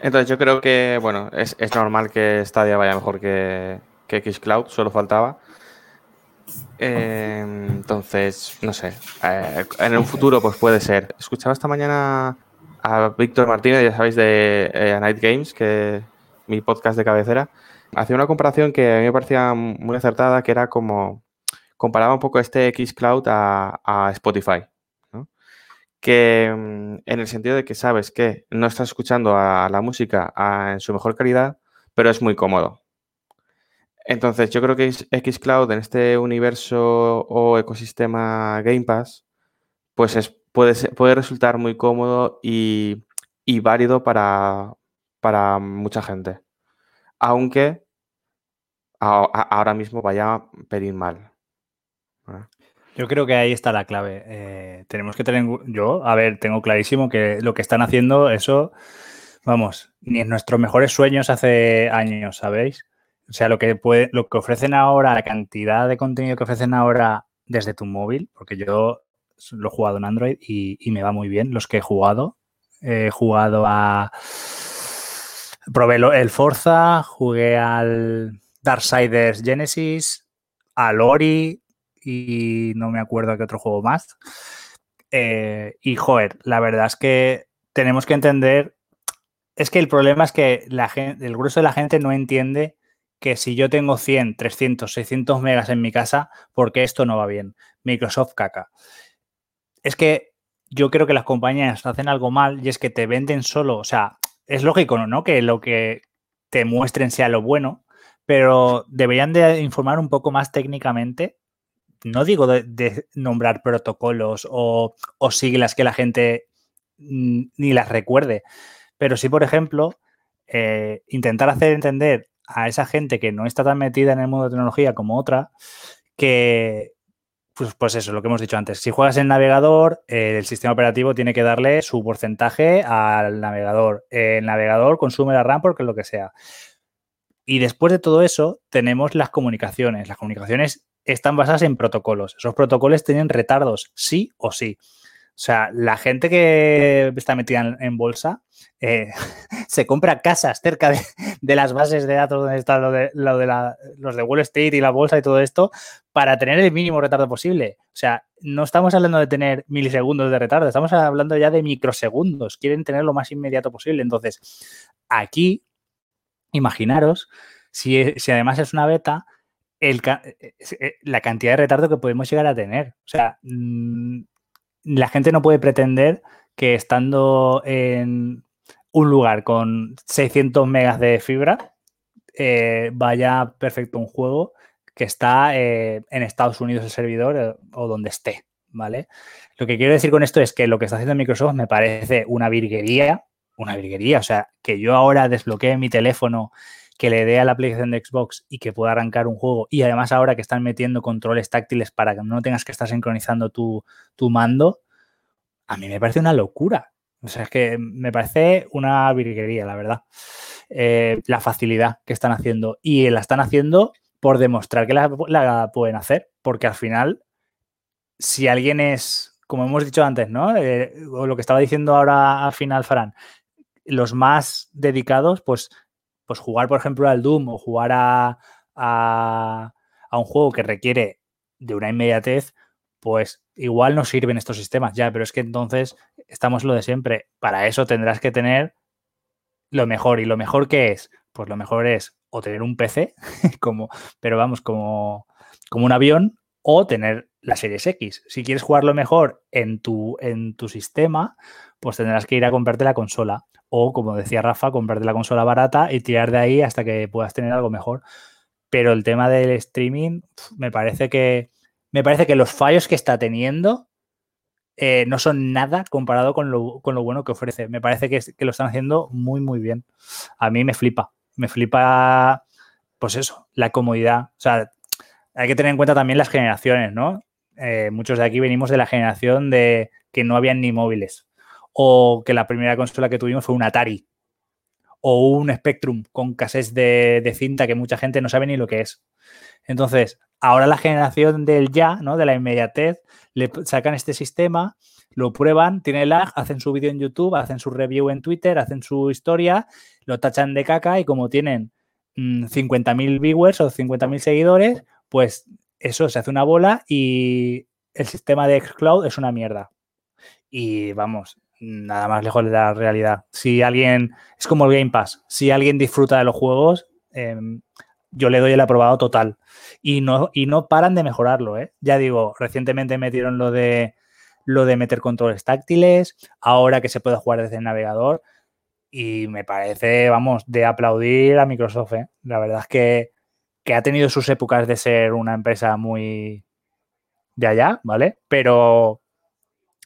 Entonces yo creo que, bueno, es, normal que Stadia vaya mejor que, que Xcloud, solo faltaba. Eh, entonces, no sé, eh, en un futuro pues puede ser. Escuchaba esta mañana a Víctor Martínez, ya sabéis, de eh, Night Games, que mi podcast de cabecera, hacía una comparación que a mí me parecía muy acertada, que era como comparaba un poco este Xcloud a, a Spotify. Que mm, en el sentido de que sabes que no estás escuchando a la música en su mejor calidad, pero es muy cómodo. Entonces, yo creo que Xcloud en este universo o ecosistema Game Pass, pues es, puede, puede resultar muy cómodo y, válido para, para mucha gente. Aunque ahora mismo vaya a pedir mal. Yo creo que ahí está la clave. Eh, tenemos que tener, yo, a ver, tengo clarísimo que lo que están haciendo, eso, vamos, ni en nuestros mejores sueños hace años, ¿sabéis? O sea, lo que, puede, lo que ofrecen ahora, la cantidad de contenido que ofrecen ahora desde tu móvil, porque yo lo he jugado en Android y, y me va muy bien, los que he jugado. He jugado a... Probé el Forza, jugué al Darksiders Genesis, al Ori, y no me acuerdo qué otro juego más. Eh, y joder, la verdad es que tenemos que entender, es que el problema es que la gente, el grueso de la gente no entiende que si yo tengo 100, 300, 600 megas en mi casa, ¿por qué esto no va bien? Microsoft caca. Es que yo creo que las compañías hacen algo mal y es que te venden solo, o sea, es lógico, ¿no? Que lo que te muestren sea lo bueno, pero deberían de informar un poco más técnicamente. No digo de, nombrar protocolos o, siglas que la gente ni las recuerde, pero sí, por ejemplo, eh, intentar hacer entender a esa gente que no está tan metida en el mundo de tecnología como otra, que, pues, pues, eso, lo que hemos dicho antes. Si juegas en navegador, eh, el sistema operativo tiene que darle su porcentaje al navegador. el navegador consume la RAM porque lo que sea. Y después de todo eso, tenemos las comunicaciones. Las comunicaciones están basadas en protocolos. Esos protocolos tienen retardos, sí o sí. O sea, la gente que está metida en, bolsa eh, *laughs* se compra casas cerca de, las bases de datos donde está lo de, los de Wall Street y la bolsa y todo esto para tener el mínimo retardo posible. O sea, no estamos hablando de tener milisegundos de retardo, estamos hablando ya de microsegundos. Quieren tener lo más inmediato posible. Entonces, aquí, imaginaros, si además es una beta, el, eh, eh, la cantidad de retardo que podemos llegar a tener. O sea, mm, la gente no puede pretender que estando en un lugar con 600 megas de fibra eh, vaya perfecto un juego que está eh, en Estados Unidos el servidor eh, o donde esté, ¿vale? Lo que quiero decir con esto es que lo que está haciendo Microsoft me parece una virguería, una virguería, o sea, que yo ahora desbloquee mi teléfono, que le dé a la aplicación de Xbox y que pueda arrancar un juego y además ahora que están metiendo controles táctiles para que no tengas que estar sincronizando tu, tu mando, a mí me parece una locura. O sea, es que me parece una virguería, la verdad. Eh, la facilidad que están haciendo. Y la están haciendo por demostrar que la, pueden hacer. Porque al final, si alguien es, como hemos dicho antes, ¿no? Eh, o lo que estaba diciendo ahora al final, Farán, los más dedicados, pues, pues jugar, por ejemplo, al Doom o jugar a, a, a un juego que requiere de una inmediatez, pues igual no sirven estos sistemas ya, pero es que entonces estamos lo de siempre. Para eso tendrás que tener lo mejor. ¿Y lo mejor qué es? Pues lo mejor es o tener un PC, *laughs* como, pero vamos, como, como un avión, o tener la Series X. Si quieres jugarlo mejor en tu, en tu sistema, pues tendrás que ir a comprarte la consola. O, como decía Rafa, comprarte la consola barata y tirar de ahí hasta que puedas tener algo mejor. Pero el tema del streaming, me parece que me parece que los fallos que está teniendo eh, no son nada comparado con lo, bueno que ofrece. Me parece que, lo están haciendo muy, muy bien. A mí me flipa. Me flipa, pues eso, la comodidad. O sea, hay que tener en cuenta también las generaciones, ¿no? Eh, muchos de aquí venimos de la generación de que no habían ni móviles. O que la primera consola que tuvimos fue un Atari. O un Spectrum con cassettes de, cinta que mucha gente no sabe ni lo que es. Entonces, ahora la generación del ya, ¿no? De la inmediatez, le sacan este sistema, lo prueban, tiene lag, hacen su vídeo en YouTube, hacen su review en Twitter, hacen su historia, lo tachan de caca y como tienen 50.000 mm, viewers o 50.000 seguidores, pues eso se hace una bola y el sistema de Xcloud es una mierda. Y vamos, nada más lejos de la realidad. Si alguien, es como el Game Pass, si alguien disfruta de los juegos, em, yo le doy el aprobado total. Y no, y no paran de mejorarlo, ¿eh? Ya digo, recientemente metieron lo de lo de meter controles táctiles, ahora que se puede jugar desde el navegador. Y me parece, vamos, de aplaudir a Microsoft. ¿eh? La verdad es que, que ha tenido sus épocas de ser una empresa muy de allá, ¿vale? Pero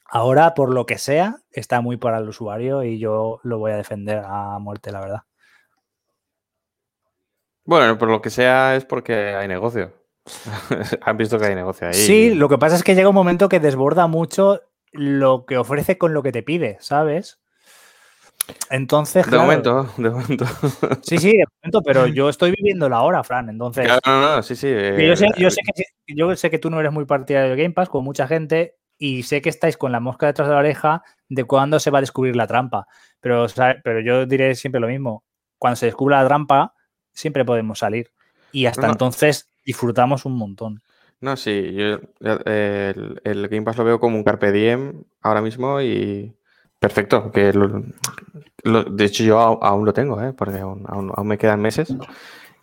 ahora, por lo que sea, está muy para el usuario y yo lo voy a defender a muerte, la verdad. Bueno, por lo que sea es porque hay negocio. *laughs* Han visto que hay negocio ahí. Sí, lo que pasa es que llega un momento que desborda mucho lo que ofrece con lo que te pide, ¿sabes? Entonces. De momento, de momento. *laughs* Sí, sí, de momento, pero yo estoy viviendo la hora, Fran. Entonces. Claro, no, no, sí, sí. yo, sé, yo, sé que, yo sé que tú no eres muy partidario de Game Pass con mucha gente y sé que estáis con la mosca detrás de la oreja de cuándo se va a descubrir la trampa. Pero, pero yo diré siempre lo mismo. Cuando se descubra la trampa, siempre podemos salir. Y hasta entonces disfrutamos un montón. No, sí, yo el, el, Game Pass lo veo como un Carpe Diem ahora mismo y perfecto. Que de hecho, yo aún, lo tengo, ¿eh? porque aún, me quedan meses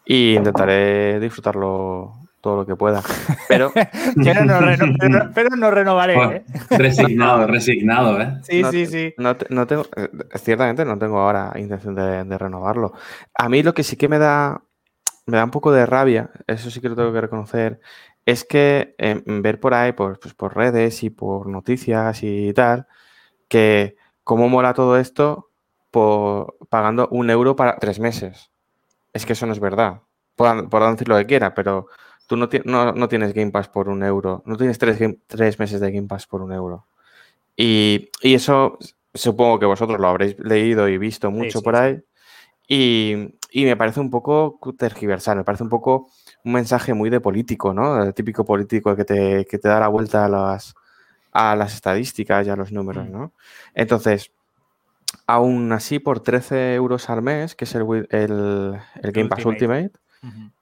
y intentaré disfrutarlo todo lo que pueda. Pero, *laughs* pero, no, renovaré. ¿eh? Resignado, *laughs* resignado, ¿eh? Sí, sí, sí. No, tengo, eh, ciertamente no tengo ahora intención de, renovarlo. A mí lo que sí que me da me da un poco de rabia, eso sí que lo tengo que reconocer, es que eh, ver por ahí, por, pues, por redes y por noticias y tal, que cómo mola todo esto por, pagando un euro para tres meses. Es que eso no es verdad. Puedan, decir lo que quiera, pero tú no, no, tienes Game Pass por un euro. No tienes tres, tres meses de Game Pass por un euro. Y, eso supongo que vosotros lo habréis leído y visto mucho por ahí. Y, y, me parece un poco tergiversar, me parece un poco un mensaje muy de político, ¿no? El típico político que te, que te da la vuelta a las, a las estadísticas y a los números, mm. ¿no? Entonces, aún así, por 13 euros al mes, que es el, el, Game Pass Ultimate,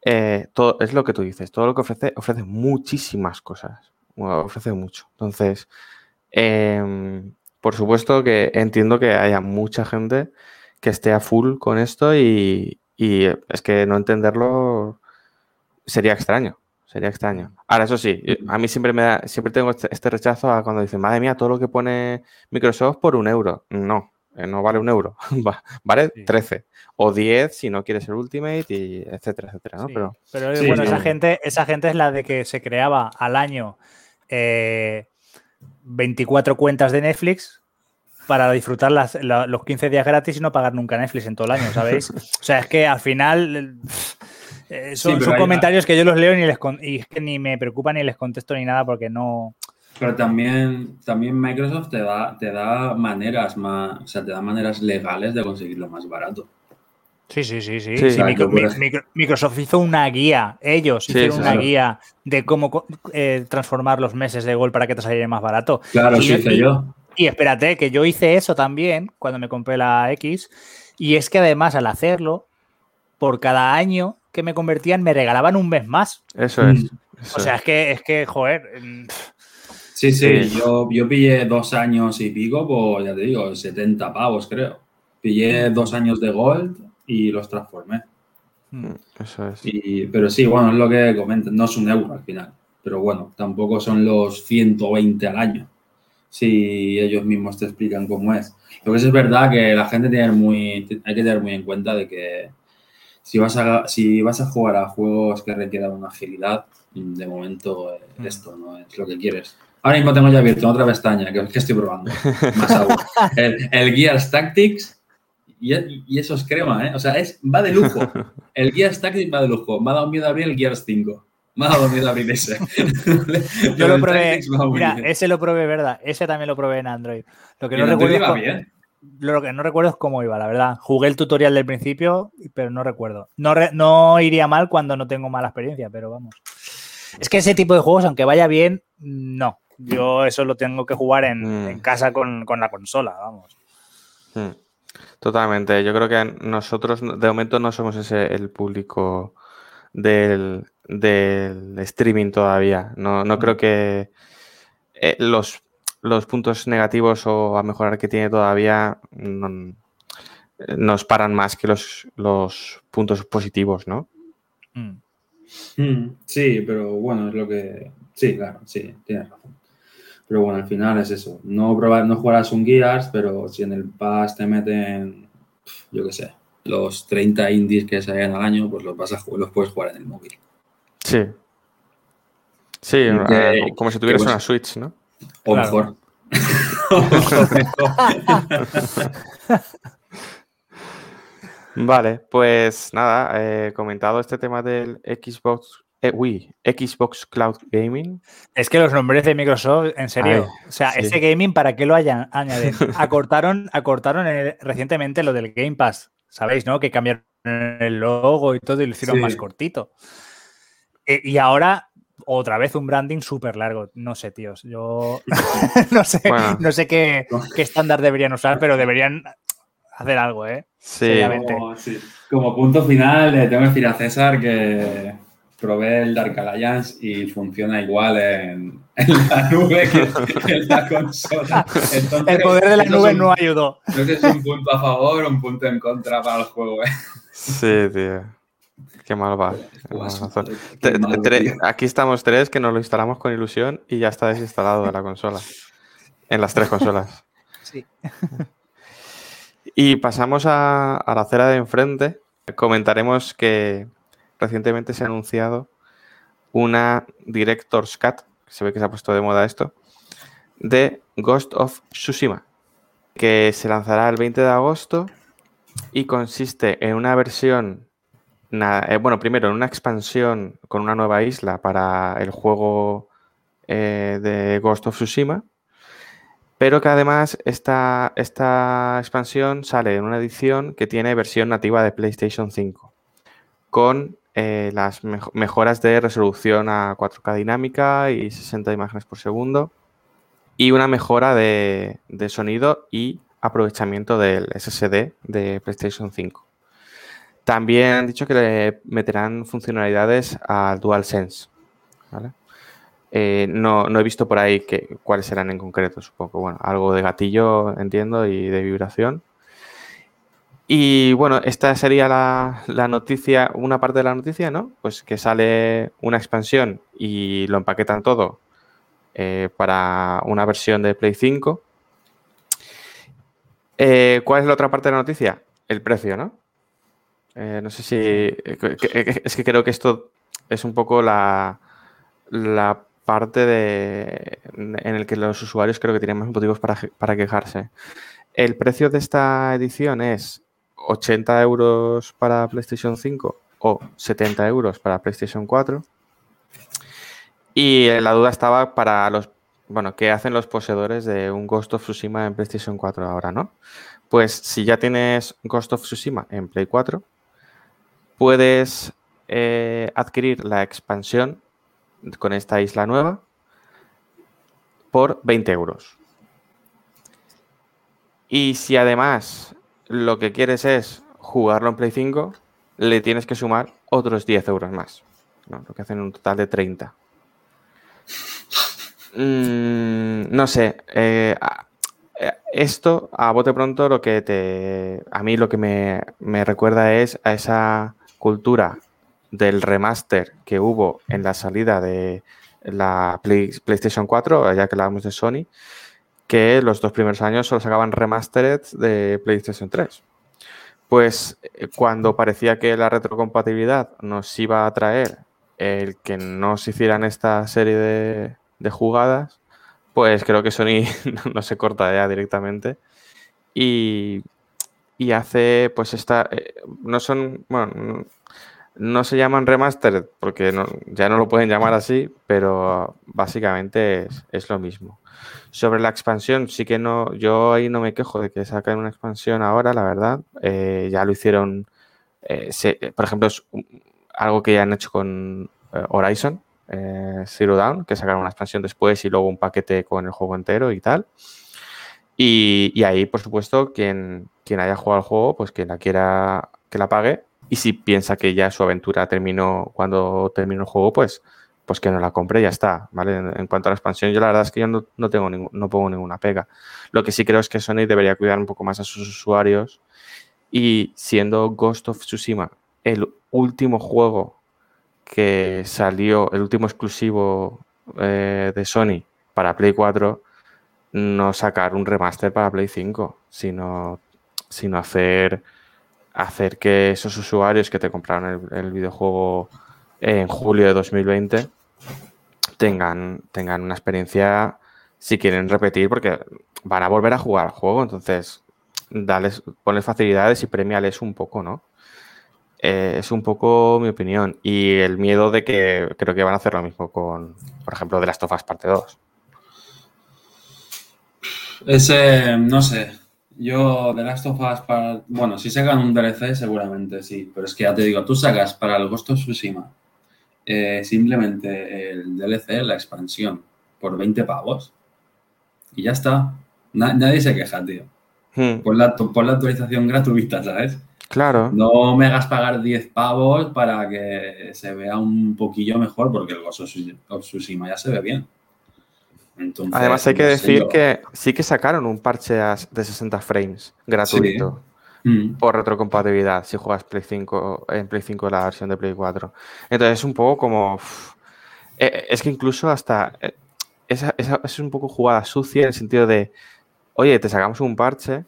eh, todo, es lo que tú dices, todo lo que ofrece, ofrece muchísimas cosas, ofrece mucho. Entonces, em, por supuesto que entiendo que haya mucha gente que esté a full con esto y, es que no entenderlo sería extraño. Sería extraño. Ahora, eso sí, a mí siempre me da, siempre tengo este, este, rechazo a cuando dicen, madre mía, todo lo que pone Microsoft por un euro. No, eh, no vale un euro, *laughs* vale 13 o 10 si no quieres el Ultimate y etcétera, etcétera, ¿no? Pero, bueno, esa gente, esa gente es la de que se creaba al año 24 eh, cuentas de Netflix para disfrutar los 15 días gratis y no pagar nunca Netflix en todo el año, ¿sabéis? *laughs* o sea, es que al final eh, son, comentarios que yo los leo y, les y es que ni me preocupa ni les contesto ni nada porque no... Pero también, también Microsoft te da, te da maneras más, o sea, te da maneras legales de conseguirlo más barato. Sí, sí, sí, sí. Microsoft hizo una guía, ellos hicieron una guía de cómo eh, transformar los meses de Gol para que te saliera más barato. Claro, sí hice yo. Y espérate, que yo hice eso también cuando me compré la X. Y es que además al hacerlo, por cada año que me convertían, me regalaban un mes más. Eso es. o sea, es que, es que, joder. Sí, sí, Yo, yo pillé dos años y pico, pues ya te digo, 70 pavos, creo. Pillé dos años de Gold y los transformé. Mm, eso es. pero sí, bueno, es lo que comentan, no es un euro al final. Pero bueno, tampoco son los 120 al año. Si ellos mismos te explican cómo es. Lo que es, es verdad que la gente tiene muy, hay que tener muy en cuenta de que si vas a, si vas a jugar a juegos que requieran una agilidad, de momento eh, mm. esto no es lo que quieres. Ahora mismo tengo ya abierto otra pestaña que, que estoy probando. *laughs* Más aún. El, Gears Tactics y, eso es crema, ¿eh? O sea, es, va de lujo. El Gears Tactics va de lujo. Me ha dado miedo abrir el Gears 5. Me ha dado miedo abrir ese. *laughs* Yo lo probé. Mira, ese lo probé, ¿verdad? Ese también lo probé en Android. Lo que no recuerdo. bien? Lo que no recuerdo es cómo iba, la verdad. Jugué el tutorial del principio, pero no recuerdo. No, no iría mal cuando no tengo mala experiencia, pero vamos. Es que ese tipo de juegos, aunque vaya bien, no. Yo eso lo tengo que jugar en, mm. casa con, la consola, vamos. Mm. Totalmente. Yo creo que nosotros de momento no somos ese el público del, streaming todavía. No, no creo que eh, los los puntos negativos o a mejorar que tiene todavía nos paran más que los, los puntos positivos, ¿no? Mm. Mm, sí, pero bueno, es lo que... Sí, claro, sí, tienes razón. Pero bueno, al final es eso. No, probar, no jugarás un Gears, pero si en el Pass te meten, yo qué sé, los 30 indies que se al año, pues los, vas a, los puedes jugar en el móvil. Sí. Sí, eh, como si tuvieras una Switch, ¿no? O mejor. vale, pues nada, eh, comentado este tema del Xbox, eh, Xbox Cloud Gaming. Es que los nombres de Microsoft, en serio, o sea, ese gaming, ¿para qué lo hayan añadido? Acortaron, acortaron recientemente lo del Game Pass, ¿sabéis, no? Que cambiaron el logo y todo y lo hicieron más cortito. Eh, y ahora otra vez un branding súper largo. No sé, tíos. Yo *laughs* *laughs* no sé, no sé qué, estándar deberían usar, pero deberían hacer algo, ¿eh? Sí. Como, punto final, le tengo que decir a César que probé el Dark Alliance y funciona igual en, *laughs* la nube que en la consola. el poder de la nube no ayudó. No sé si es un punto a favor o un punto en contra para el juego, ¿eh? Sí, tío. Qué mal va. Aquí estamos tres que nos lo instalamos con ilusión y ya está desinstalado de la consola. En las tres consolas. *laughs* Sí. Y pasamos a, la acera de enfrente. Comentaremos que, recientemente se ha anunciado una Director's Cut, se ve que se ha puesto de moda esto, de Ghost of Tsushima, que se lanzará el 20 de agosto y consiste en una versión, eh, bueno, primero en una expansión con una nueva isla para el juego eh, de Ghost of Tsushima, pero que además esta, esta expansión sale en una edición que tiene versión nativa de PlayStation 5, con eh, las mejoras de resolución a 4K dinámica y 60 imágenes por segundo, y una mejora de, sonido y aprovechamiento del SSD de PlayStation 5. También han dicho que le meterán funcionalidades al DualSense. ¿vale? Eh, no, he visto por ahí que, cuáles serán en concreto, supongo. Bueno, algo de gatillo, entiendo, y de vibración. Y bueno, esta sería la, noticia, una parte de la noticia, ¿no? Pues que sale una expansión y lo empaquetan todo eh, para una versión de Play 5. Eh, ¿Cuál es la otra parte de la noticia? El precio, ¿no? No sé si. Es que creo que esto es un poco la, la parte de, en el que los usuarios creo que tienen más motivos para, quejarse. El precio de esta edición es 80 euros para PlayStation 5 o 70 euros para PlayStation 4. Y la duda estaba para los, bueno, ¿qué hacen los poseedores de un Ghost of Tsushima en PlayStation 4 ahora, no? Pues si ya tienes Ghost of Tsushima en Play 4, puedes eh, adquirir la expansión con esta isla nueva por 20 euros. Y si además lo que quieres es jugarlo en Play 5, le tienes que sumar otros 10 euros más. Lo que hacen un total de 30. Mm, no sé. Eh, eh, esto, a bote pronto, lo que te. A mí lo que me, me recuerda es a esa cultura del remaster que hubo en la salida de la PlayStation 4, ya que hablábamos de Sony, que los dos primeros años solo sacaban remastered de PlayStation 3. Pues eh, cuando parecía que la retrocompatibilidad nos iba a traer el que no se hicieran esta serie de, jugadas, pues creo que Sony *laughs* no se corta ya directamente. Y, y hace, pues esta, eh, no son, bueno, no se llaman remastered porque ya no lo pueden llamar así, pero básicamente es, lo mismo. Sobre la expansión, sí que no, yo ahí no me quejo de que saquen una expansión ahora, la verdad. Eh, ya lo hicieron, eh, por ejemplo, es algo que ya han hecho con eh, Horizon, Zero Dawn, que sacaron una expansión después y luego un paquete con el juego entero y tal. Y, ahí, por supuesto, quien, quien haya jugado al juego, pues quien la quiera que la pague y si piensa que ya su aventura terminó cuando terminó el juego, pues, pues que no la compre y ya está, ¿vale? En, cuanto a la expansión, yo la verdad es que yo no, tengo no pongo ninguna pega. Lo que sí creo es que Sony debería cuidar un poco más a sus usuarios y siendo Ghost of Tsushima el último juego que salió, el último exclusivo eh, de Sony para Play 4, no sacar un remaster para Play 5, sino, sino hacer hacer que esos usuarios que te compraron el, videojuego en julio de 2020 tengan, tengan una experiencia si quieren repetir, porque van a volver a jugar al juego, entonces dales, facilidades y premiales un poco, ¿no? Eh, es un poco mi opinión. Y el miedo de que creo que van a hacer lo mismo con, por ejemplo, de las tofas parte 2. Ese, no sé, yo, de Last of Us para. Bueno, si sacan un DLC, seguramente sí. Pero es que ya te digo, tú sacas para el Ghost of Tsushima eh, simplemente el DLC, la expansión, por 20 pavos. Y ya está. nadie se queja, tío. Hmm. Por, la, por la actualización gratuita, ¿sabes? Claro. No me hagas pagar 10 pavos para que se vea un poquillo mejor, porque el Ghost of Tsushima ya se ve bien. Además hay que decir que sí que sacaron un parche de 60 frames gratuito mm. por retrocompatibilidad si juegas Play 5 en Play 5 la versión de Play 4. Entonces es un poco como... Eh, eh, es que incluso hasta... Eh, esa, es un poco jugada sucia en el sentido de, oye, te sacamos un parche,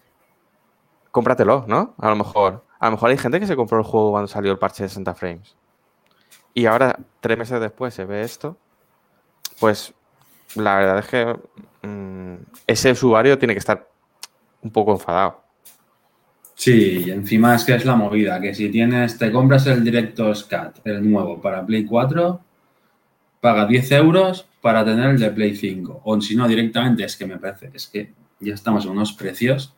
cómpratelo, ¿no? A lo mejor. A lo mejor hay gente que se compró el juego cuando salió el parche de 60 frames. y ahora, tres meses después, se ve esto, pues la verdad es que mm, ese usuario tiene que estar un poco enfadado. Sí, y encima es que es la movida, que si tienes, te compras el Director's Cut, el nuevo, para Play 4, paga 10 euros para tener el de Play 5. O si no, directamente, es que me parece, es que ya estamos en unos precios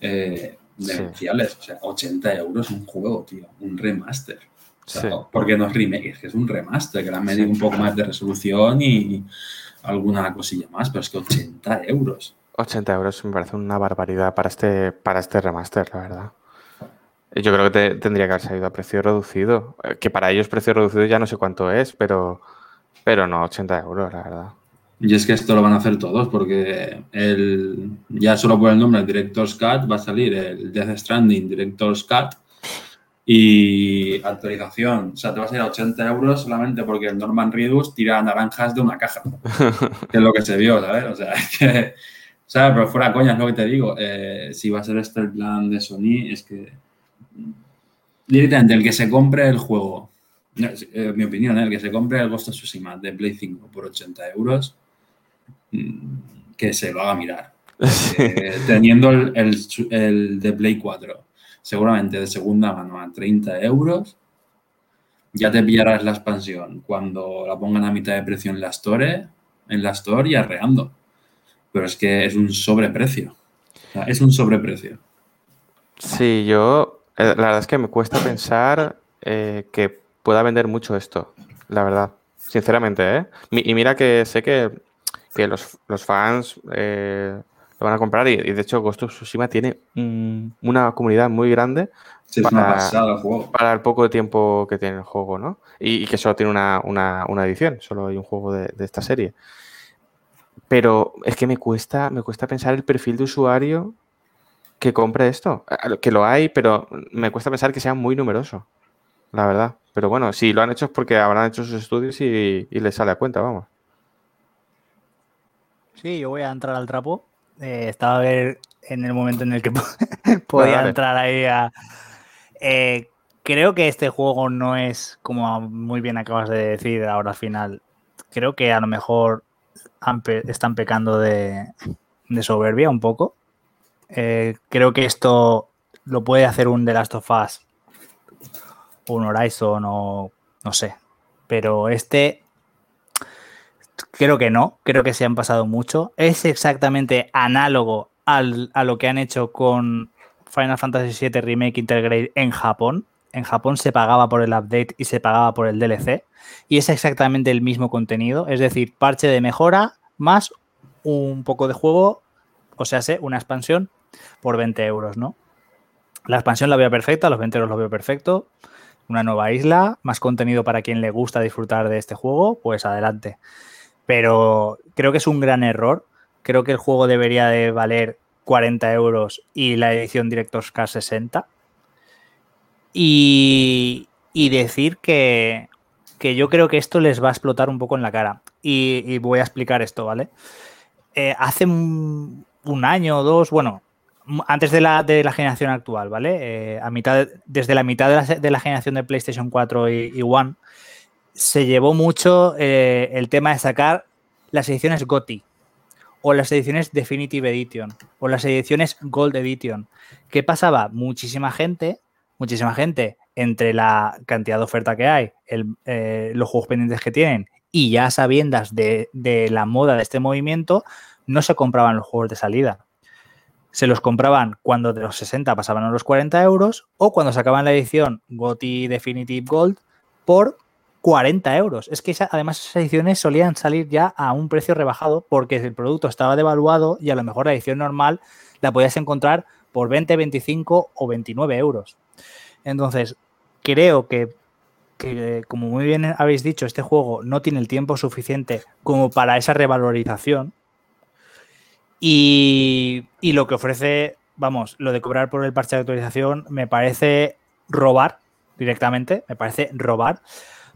eh, demenciales. O sea, 80 euros un juego, tío, un remaster. O sea, Porque no es remake, es que es un remaster, que le han medido un poco más de resolución y alguna cosilla más, pero es que 80 euros. 80 euros me parece una barbaridad para este, para este remaster, la verdad. Yo creo que tendría que haber salido a precio reducido. Eh, que para ellos precio reducido ya no sé cuánto es, pero, pero no 80 euros, la verdad. Y es que esto lo van a hacer todos, porque el, ya solo por el nombre Director's Cut va a salir el Death Stranding Director's Cut y actualización. O sea, te va a salir a 80 euros solamente porque el Norman Reedus tira naranjas de una caja, *laughs* que es lo que se vio, ¿sabes? O sea, *laughs* es que ¿Sabes? Pero fuera coña, es lo que te digo. Eh, si va a ser este el plan de Sony, es que directamente el que se compre el juego, eh, mi opinión, ¿eh? el que se compre el Ghost of Tsushima de Play 5 por 80 euros, mm, que se lo haga mirar. *laughs* teniendo el, el, de Play 4, seguramente de segunda mano a 30 euros, ya te pillarás la expansión cuando la pongan a mitad de precio en la Store, en la Store y arreando pero es que es un sobreprecio. es un sobreprecio. Sí, yo, eh, la verdad es que me cuesta pensar eh, que pueda vender mucho esto, la verdad, sinceramente, ¿eh? Y mira que sé que, los, fans eh, lo van a comprar y, de hecho Ghost of Tsushima tiene una comunidad muy grande para, el juego. para el poco de tiempo que tiene el juego, ¿no? Y, que solo tiene una, edición, solo hay un juego de esta serie. Pero es que me cuesta, me cuesta pensar el perfil de usuario que compre esto. Que lo hay, pero me cuesta pensar que sea muy numeroso, la verdad. Pero bueno, si lo han hecho es porque habrán hecho sus estudios y, les sale a cuenta, vamos. Sí, yo voy a entrar al trapo. Eh, estaba a ver en el momento en el que *laughs* podía entrar ahí a... Eh, creo que este juego no es, como muy bien acabas de decir ahora al final, creo que a lo mejor están pecando de, soberbia un poco. Eh, creo que esto lo puede hacer un The Last of Us, un Horizon o no sé. Pero este creo que no, creo que se han pasado mucho. Es exactamente análogo a lo que han hecho con Final Fantasy VII Remake Intergrade en Japón. En Japón se pagaba por el update y se pagaba por el DLC y es exactamente el mismo contenido, es decir, parche de mejora más un poco de juego, o sea, una expansión por 20 euros, ¿no? La expansión la veo perfecta, los 20 euros lo veo perfecto. Una nueva isla, más contenido para quien le gusta disfrutar de este juego, pues adelante. Pero creo que es un gran error. Creo que el juego debería de valer 40 euros y la edición Director's Cut 60. Y, y decir que, que yo creo que esto les va a explotar un poco en la cara. Y, voy a explicar esto, ¿vale? Eh, hace un, año o dos, bueno, antes de la, de la generación actual, ¿vale? Eh, a mitad desde la mitad de la, generación de PlayStation 4 y, One, se llevó mucho eh, el tema de sacar las ediciones GOTI o las ediciones Definitive Edition o las ediciones Gold Edition. ¿Qué pasaba? Muchísima gente, muchísima gente entre la cantidad de oferta que hay, eh, los juegos pendientes que tienen y ya sabiendas de, la moda de este movimiento, no se compraban los juegos de salida. Se los compraban cuando de los 60 pasaban a los 40 euros o cuando sacaban la edición GOTY Definitive Gold por 40 euros. Es que además esas ediciones solían salir ya a un precio rebajado porque el producto estaba devaluado y a lo mejor la edición normal la podías encontrar por 20, 25 o 29 euros. Entonces, creo que, como muy bien habéis dicho, este juego no tiene el tiempo suficiente como para esa revalorización. Y, lo que ofrece, vamos, lo de cobrar por el parche de actualización me parece robar directamente, me parece robar,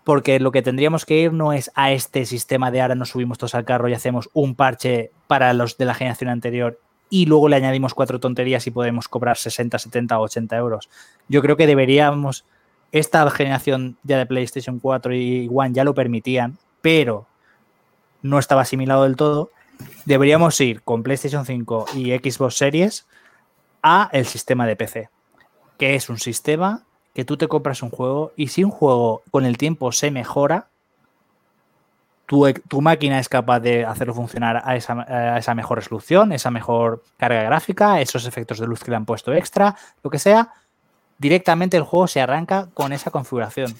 porque lo que tendríamos que ir no es a este sistema de ahora nos subimos todos al carro y hacemos un parche para los de la generación anterior y luego le añadimos cuatro tonterías y podemos cobrar 60, 70 o 80 euros. Yo creo que deberíamos esta generación ya de PlayStation 4 y One ya lo permitían, pero no estaba asimilado del todo, deberíamos ir con PlayStation 5 y Xbox Series a el sistema de PC, que es un sistema que tú te compras un juego y si un juego con el tiempo se mejora, tu, tu máquina es capaz de hacerlo funcionar a esa, a esa, mejor resolución, esa mejor carga gráfica, esos efectos de luz que le han puesto extra, lo que sea, directamente el juego se arranca con esa configuración.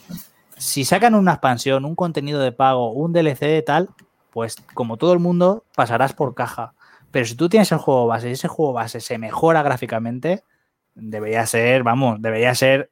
Si sacan una expansión, un contenido de pago, un DLC de tal, pues como todo el mundo pasarás por caja. Pero si tú tienes el juego base y ese juego base se mejora gráficamente, debería ser, vamos, debería ser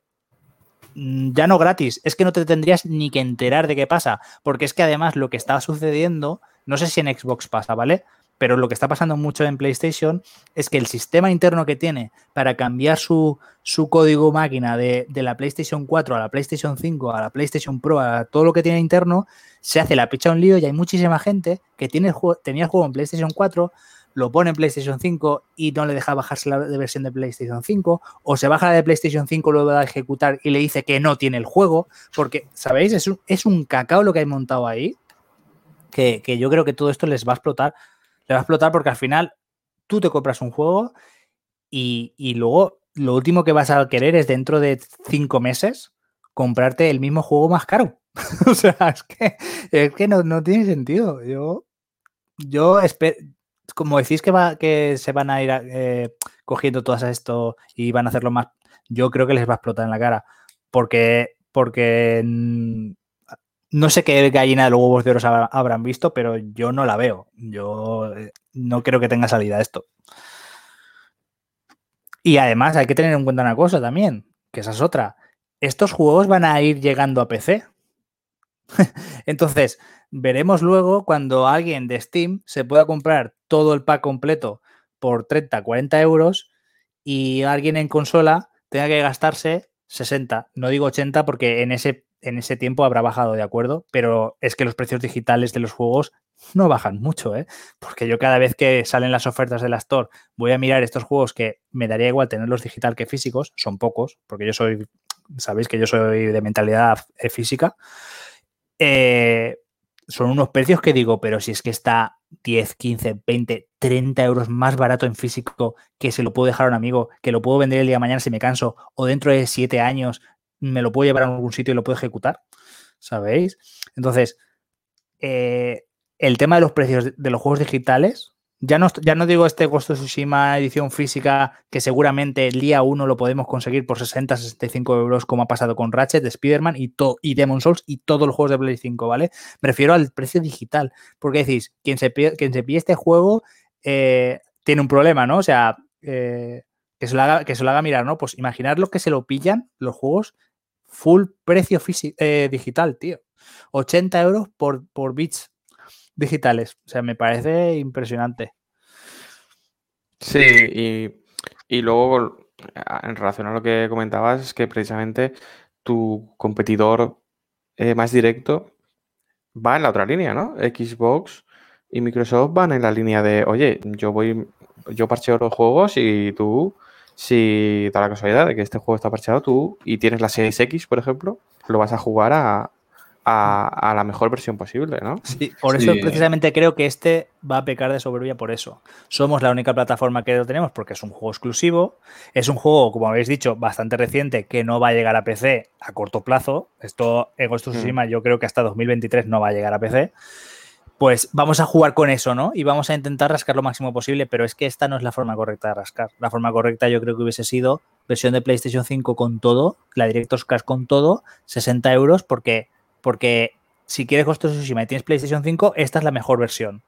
ya no gratis, es que no te tendrías ni que enterar de qué pasa, porque es que además lo que está sucediendo, no sé si en Xbox pasa, ¿vale? Pero lo que está pasando mucho en PlayStation es que el sistema interno que tiene para cambiar su, su código máquina de, de, la PlayStation 4 a la PlayStation 5, a la PlayStation Pro, a todo lo que tiene interno, se hace la picha un lío y hay muchísima gente que tiene tenía el juego en PlayStation 4, lo pone en PlayStation 5 y no le deja bajarse la versión de PlayStation 5, o se baja la de PlayStation 5, lo va a ejecutar y le dice que no tiene el juego, porque, ¿sabéis? Es un, es un cacao lo que hay montado ahí, que, que yo creo que todo esto les va a explotar le va a explotar porque al final tú te compras un juego y, y, luego lo último que vas a querer es dentro de cinco meses comprarte el mismo juego más caro. *laughs* o sea, es que, es que no, no, tiene sentido. Yo, yo espero, como decís que, va, que se van a ir eh, cogiendo todo esto y van a hacerlo más, yo creo que les va a explotar en la cara. Porque, porque no sé qué gallina de los huevos de oro habrán visto, pero yo no la veo. Yo eh, no creo que tenga salida esto. Y además hay que tener en cuenta una cosa también, que esa es otra. Estos juegos van a ir llegando a PC. *laughs* Entonces, veremos luego cuando alguien de Steam se pueda comprar todo el pack completo por 30, 40 euros y alguien en consola tenga que gastarse 60. No digo 80 porque en ese en ese tiempo habrá bajado, de acuerdo, pero es que los precios digitales de los juegos no bajan mucho, ¿eh? Porque yo cada vez que salen las ofertas de la Store voy a mirar estos juegos que me daría igual tenerlos digital que físicos, son pocos, porque yo soy, sabéis que yo soy de mentalidad física, eh, son unos precios que digo, pero si es que está 10, 15, 20, 30 euros más barato en físico que se lo puedo dejar a un amigo, que lo puedo vender el día de mañana si me canso, o dentro de 7 años me lo puedo llevar a algún sitio y lo puedo ejecutar, ¿sabéis? Entonces, eh, el tema de los precios de los juegos digitales, ya no, ya no digo este Ghost of Tsushima edición física, que seguramente el día 1 lo podemos conseguir por 60, 65 euros, como ha pasado con Ratchet, Spider-Man y, y Demon Souls y todos los juegos de Play 5, ¿vale? Me refiero al precio digital, porque decís, quien se quien se pide este juego eh, tiene un problema, ¿no? O sea, eh, que, se lo haga, que se lo haga mirar, ¿no? Pues imaginar lo que se lo pillan los juegos full precio eh, digital, tío. 80 euros por, por bits digitales. O sea, me parece impresionante. Sí, y, y, luego, en relación a lo que comentabas, es que precisamente tu competidor eh, más directo va en la otra línea, ¿no? Xbox y Microsoft van en la línea de, oye, yo voy, yo parcheo los juegos y tú si da la casualidad de que este juego está parcheado tú y tienes la Series X, por ejemplo, lo vas a jugar a, a, a la mejor versión posible, ¿no? Sí, por eso sí. precisamente creo que este va a pecar de soberbia por eso. Somos la única plataforma que lo tenemos porque es un juego exclusivo. Es un juego, como habéis dicho, bastante reciente que no va a llegar a PC a corto plazo. Esto, en Ghost of Tsushima, mm. yo creo que hasta 2023 no va a llegar a PC pues vamos a jugar con eso, ¿no? Y vamos a intentar rascar lo máximo posible, pero es que esta no es la forma correcta de rascar. La forma correcta yo creo que hubiese sido versión de PlayStation 5 con todo, la Director's Cut con todo, 60 euros, porque, porque si quieres Ghost of Tsushima y tienes PlayStation 5, esta es la mejor versión.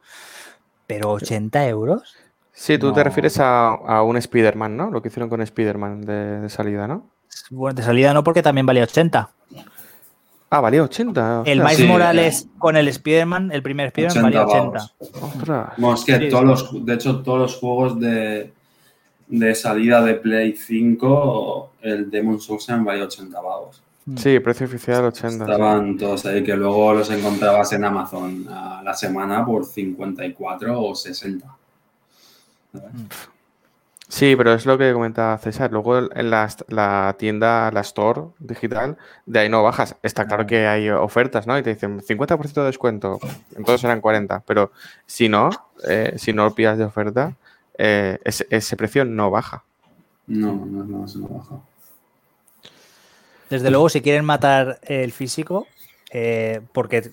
Pero 80 euros. Sí, tú no. te refieres a, a un Spider-Man, ¿no? Lo que hicieron con Spider-Man de, de salida, ¿no? Bueno, de salida no, porque también valía 80. Ah, valía 80. El Miles sí, Morales con el Spider-Man, el primer Spider-Man valía 80. Bueno, es que sí, todos los, de hecho, todos los juegos de, de, salida de Play 5, el Demon Souls valía 80 pavos. Sí, precio oficial 80. Estaban todos ahí, que luego los encontrabas en Amazon a la semana por 54 o 60. Sí, pero es lo que comentaba César. Luego en la, la tienda, la store digital, de ahí no bajas. Está claro que hay ofertas, ¿no? Y te dicen 50% de descuento, entonces serán 40. Pero si no, eh, si no lo pillas de oferta, eh, ese, ese, precio no baja. No, no, no, eso no baja. Desde luego, si quieren matar el físico, eh, porque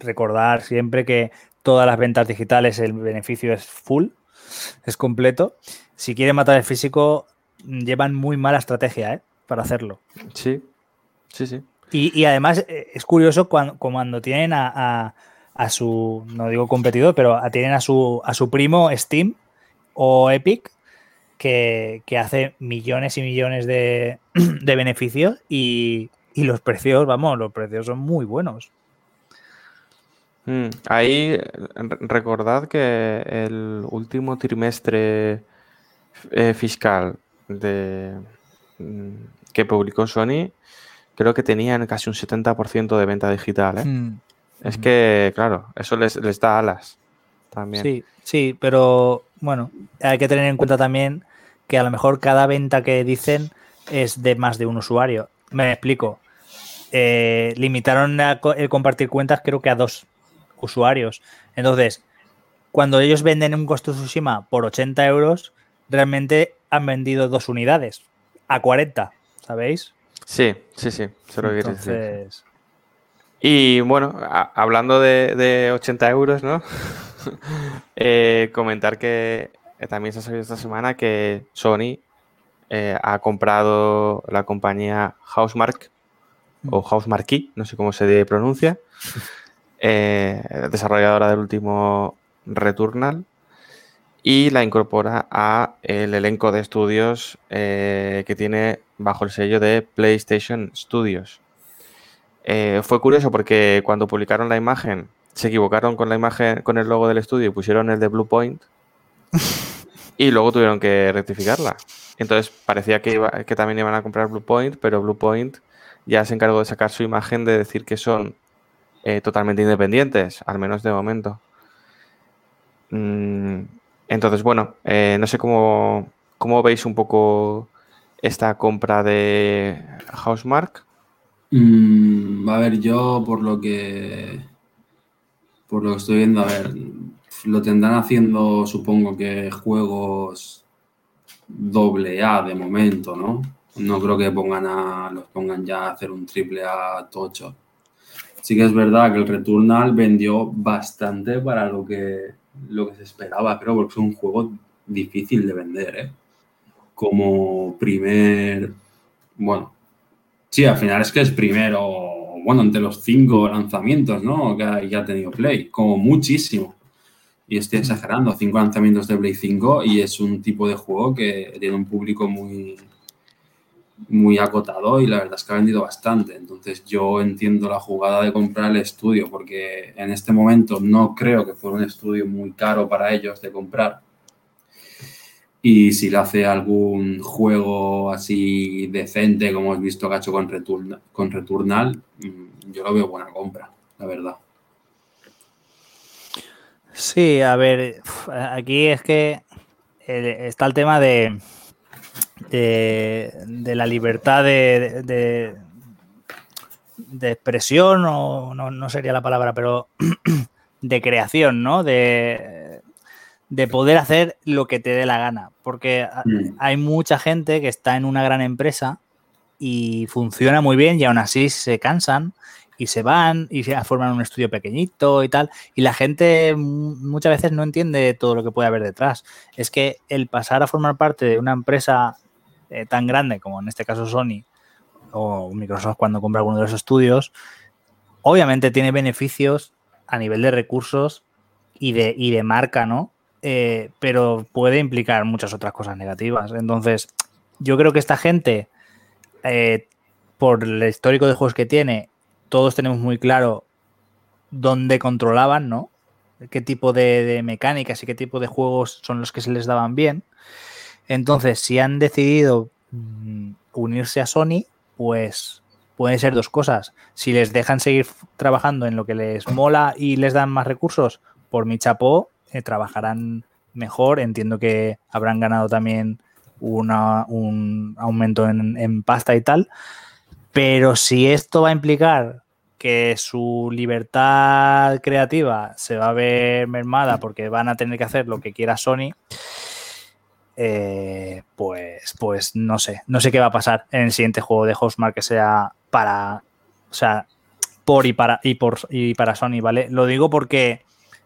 recordar siempre que todas las ventas digitales el beneficio es full, es completo. Si quieren matar el físico, llevan muy mala estrategia ¿eh? para hacerlo. Sí, sí, sí. Y, además eh, es curioso cuando, cuando tienen a, su, no digo competidor, pero tienen a su, a su primo Steam o Epic, que, hace millones y millones de, *clears throat* de beneficios y, y los precios, vamos, los precios son muy buenos. Mm, ahí recordad que el último trimestre eh, fiscal de, mm, que publicó Sony, creo que tenían casi un 70% de venta digital. ¿eh? Mm, es que, claro, eso les, les, da alas también. Sí, sí, pero bueno, hay que tener en cuenta también que a lo mejor cada venta que dicen es de más de un usuario. Me explico. Eh, limitaron el compartir cuentas creo que a dos usuarios. Entonces, cuando ellos venden un Ghost of Tsushima por 80 euros, realmente han vendido dos unidades a 40, ¿sabéis? Sí, sí, sí, se lo Entonces... Y bueno, hablando de, 80 euros, ¿no? *laughs* Eh, comentar que también se ha sabido esta semana que Sony eh, ha comprado la compañía Housemark o Housemarque, no sé cómo se pronuncia, *laughs* eh, desarrolladora del último Returnal, y la incorpora a el elenco de estudios eh, que tiene bajo el sello de PlayStation Studios. Eh, fue curioso porque cuando publicaron la imagen se equivocaron con la imagen, con el logo del estudio y pusieron el de Bluepoint *laughs* y luego tuvieron que rectificarla. Entonces parecía que, que también iban a comprar Bluepoint, pero Bluepoint ya se encargó de sacar su imagen de decir que son eh, totalmente independientes, al menos de momento. Mm, entonces, bueno, eh, no sé cómo, cómo, veis un poco esta compra de Housemark. Mm, a ver, yo por lo que por lo que estoy viendo, a ver, lo tendrán haciendo, supongo que juegos doble A de momento, ¿no? No creo que pongan a, los pongan ya a hacer un triple A tocho. Sí que es verdad que el Returnal vendió bastante para lo que, lo que se esperaba, creo, porque es un juego difícil de vender, ¿eh? Como primer, bueno, sí, al final es que es primero, bueno, entre los cinco lanzamientos, ¿no? Que, que ha tenido Play, como muchísimo. Y estoy exagerando, cinco lanzamientos de Play 5 y es un tipo de juego que tiene un público muy, muy acotado y la verdad es que ha vendido bastante. Entonces yo entiendo la jugada de comprar el estudio porque en este momento no creo que fuera un estudio muy caro para ellos de comprar. Y si le hace algún juego así decente como has visto Returnal, con Returnal mm, yo lo veo buena compra, la verdad. Sí, a ver, aquí es que eh, está el tema de, de, la libertad de, de, expresión, o no, sería la palabra, pero *clears throat* de creación, ¿no? De, de poder hacer lo que te dé la gana. Porque mm. hay mucha gente que está en una gran empresa y funciona muy bien y aún así se cansan y se van y se forman un estudio pequeñito y tal. Y la gente muchas veces no entiende todo lo que puede haber detrás. Es que el pasar a formar parte de una empresa eh, tan grande como en este caso Sony o Microsoft cuando compra alguno de los estudios, obviamente tiene beneficios a nivel de recursos y de, y de marca, ¿no? Eh, pero puede implicar muchas otras cosas negativas. Entonces, yo creo que esta gente, eh, por el histórico de juegos que tiene, todos tenemos muy claro dónde controlaban, ¿no? Qué tipo de, mecánicas y qué tipo de juegos son los que se les daban bien. Entonces, si han decidido mm, unirse a Sony, pues pueden ser dos cosas. Si les dejan seguir trabajando en lo que les mola y les dan más recursos, por mi chapó, eh, trabajarán mejor. Entiendo que habrán ganado también una, un aumento en, en pasta y tal. Pero si esto va a implicar que su libertad creativa se va a ver mermada porque van a tener que hacer lo que quiera Sony, eh, pues, pues no sé, no sé qué va a pasar en el siguiente juego de Housemark que sea para, o sea, por y para y por y para Sony, ¿vale? Lo digo porque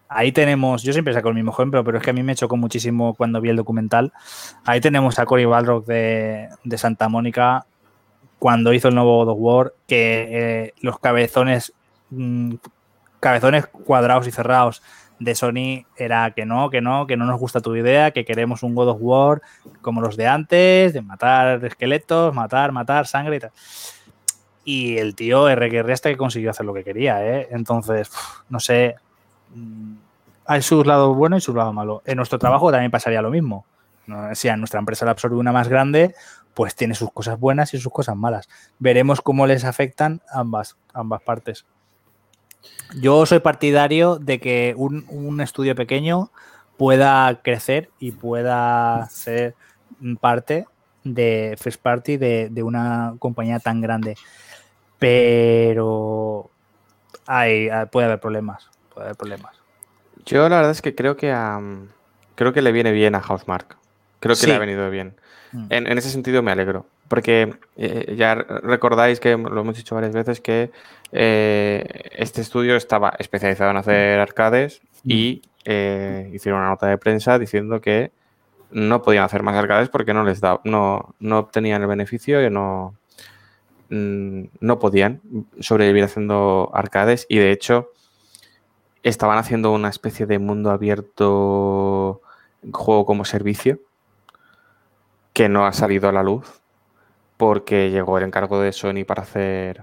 ahí tenemos, yo siempre saco el mismo ejemplo, pero es que a mí me chocó muchísimo cuando vi el documental. Ahí tenemos a Cory Balrock de, de Santa Mónica cuando hizo el nuevo God of War, que eh, los cabezones, mmm, cabezones cuadrados y cerrados de Sony era que no, que no, que no nos gusta tu idea, que queremos un God of War como los de antes, de matar esqueletos, matar, matar, sangre y tal. Y el tío RQR hasta que consiguió hacer lo que quería, ¿eh? Entonces, no sé. Mm, hay sus lados buenos y sus lados malos. En nuestro trabajo también pasaría lo mismo. Si a nuestra empresa la absorbe una más grande, pues tiene sus cosas buenas y sus cosas malas. Veremos cómo les afectan ambas, ambas partes. Yo soy partidario de que un, un, estudio pequeño pueda crecer y pueda ser parte de First Party de, de una compañía tan grande. Pero hay, puede haber problemas. Puede haber problemas. Yo la verdad es que creo que um, creo que le viene bien a Housemark. Creo que sí. le ha venido bien. Mm. En, en, ese sentido me alegro. Porque eh, ya recordáis que lo hemos dicho varias veces que eh, este estudio estaba especializado en hacer arcades mm. y eh, hicieron una nota de prensa diciendo que no podían hacer más arcades porque no les da, no, no obtenían el beneficio y no, mm, no podían sobrevivir haciendo arcades y de hecho estaban haciendo una especie de mundo abierto juego como servicio que no ha salido a la luz porque llegó el encargo de Sony para hacer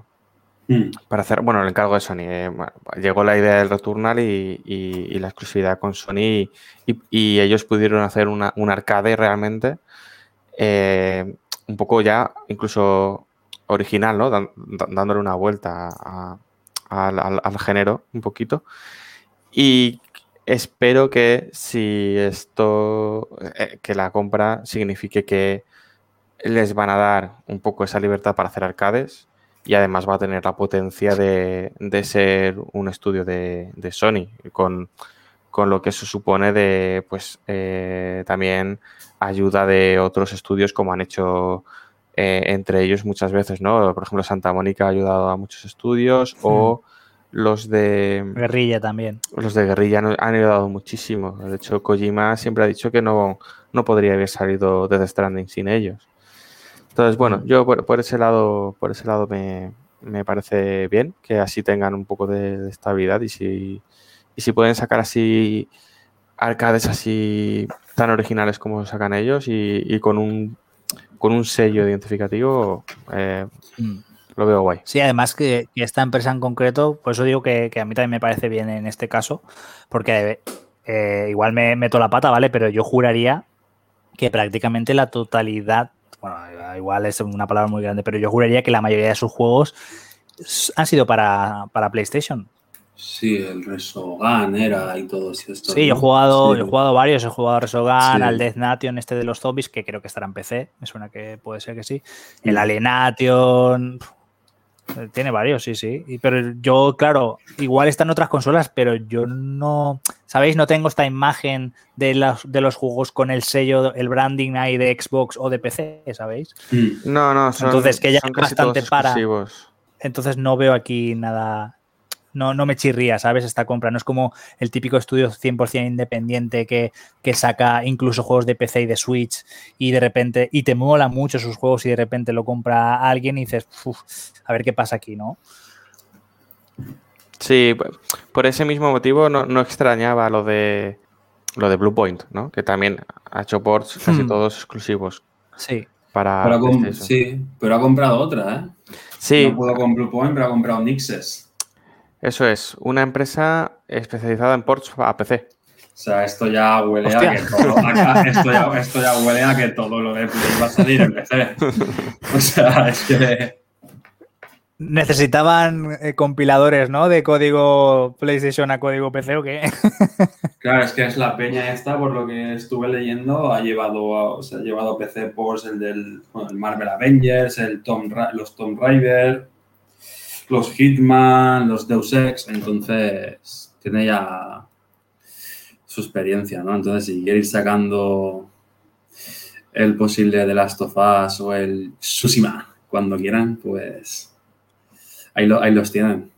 mm. para hacer, bueno, el encargo de Sony, eh, bueno, llegó la idea del Returnal y, y, y, la exclusividad con Sony y, y ellos pudieron hacer una, un arcade realmente eh, un poco ya incluso original, ¿no? Dan, dándole una vuelta a, a, al, al, género un poquito. Y espero que si esto, eh, que la compra signifique que les van a dar un poco esa libertad para hacer arcades y además va a tener la potencia de, de ser un estudio de, de Sony con, con, lo que eso supone de pues eh, también ayuda de otros estudios como han hecho eh, entre ellos muchas veces, ¿no? Por ejemplo, Santa Mónica ha ayudado a muchos estudios sí. o los de... Guerrilla también. Los de Guerrilla han ayudado muchísimo. De hecho, Kojima siempre ha dicho que no, no podría haber salido de The Stranding sin ellos. Entonces, bueno, yo por, por ese lado, por ese lado me, me, parece bien que así tengan un poco de, de estabilidad y si, y si pueden sacar así arcades así tan originales como sacan ellos y, y con, un, con un sello identificativo, eh, mm. Lo veo guay. Sí, además que, que, esta empresa en concreto, por eso digo que, que, a mí también me parece bien en este caso, porque eh, igual me meto la pata, ¿vale? Pero yo juraría que prácticamente la totalidad bueno, igual es una palabra muy grande, pero yo juraría que la mayoría de sus juegos han sido para, para PlayStation. Sí, el Resogan era y todo esto. Sí, yo he jugado, sí. yo he jugado varios, he jugado a Resogan, sí. al Death Nation, este de los zombies, que creo que estará en PC, me suena que puede ser que sí. El Alienation, tiene varios, sí, sí. Pero yo, claro, igual están otras consolas, pero yo no. ¿Sabéis? No tengo esta imagen de los, de los juegos con el sello, el branding ahí de Xbox o de PC, ¿sabéis? No, no, son, Entonces, que ya son bastante para. Entonces no veo aquí nada, no, no me chirría, ¿sabes? Esta compra. No es como el típico estudio 100% independiente que, que, saca incluso juegos de PC y de Switch y de repente, y te mola mucho sus juegos y de repente lo compra alguien y dices, a ver qué pasa aquí, ¿no? Sí, por ese mismo motivo no, no extrañaba lo de lo de Bluepoint, ¿no? Que también ha hecho ports casi hmm. todos exclusivos. Sí. Para pero sí, pero ha comprado otra, ¿eh? Sí. No puedo con Bluepoint, pero ha comprado Nixes. Eso es, una empresa especializada en ports a PC. O sea, esto ya huele Hostia. a que todo, acá, esto, ya, esto ya huele a que todo lo de Play va a salir en PC. O sea, es que... necesitaban eh, compiladores, ¿no? De código PlayStation a código PC o qué. *laughs* Claro, es que es la peña esta, por lo que estuve leyendo, ha llevado, a, o sea, ha llevado PC Ports el del bueno, el Marvel Avengers, el Tom, los Tomb Raider, los Hitman, los Deus Ex, entonces tiene ya su experiencia, ¿no? Entonces, si quiere ir sacando el posible de Last of Us o el Tsushima cuando quieran, pues ahí, lo- ahí los tienen.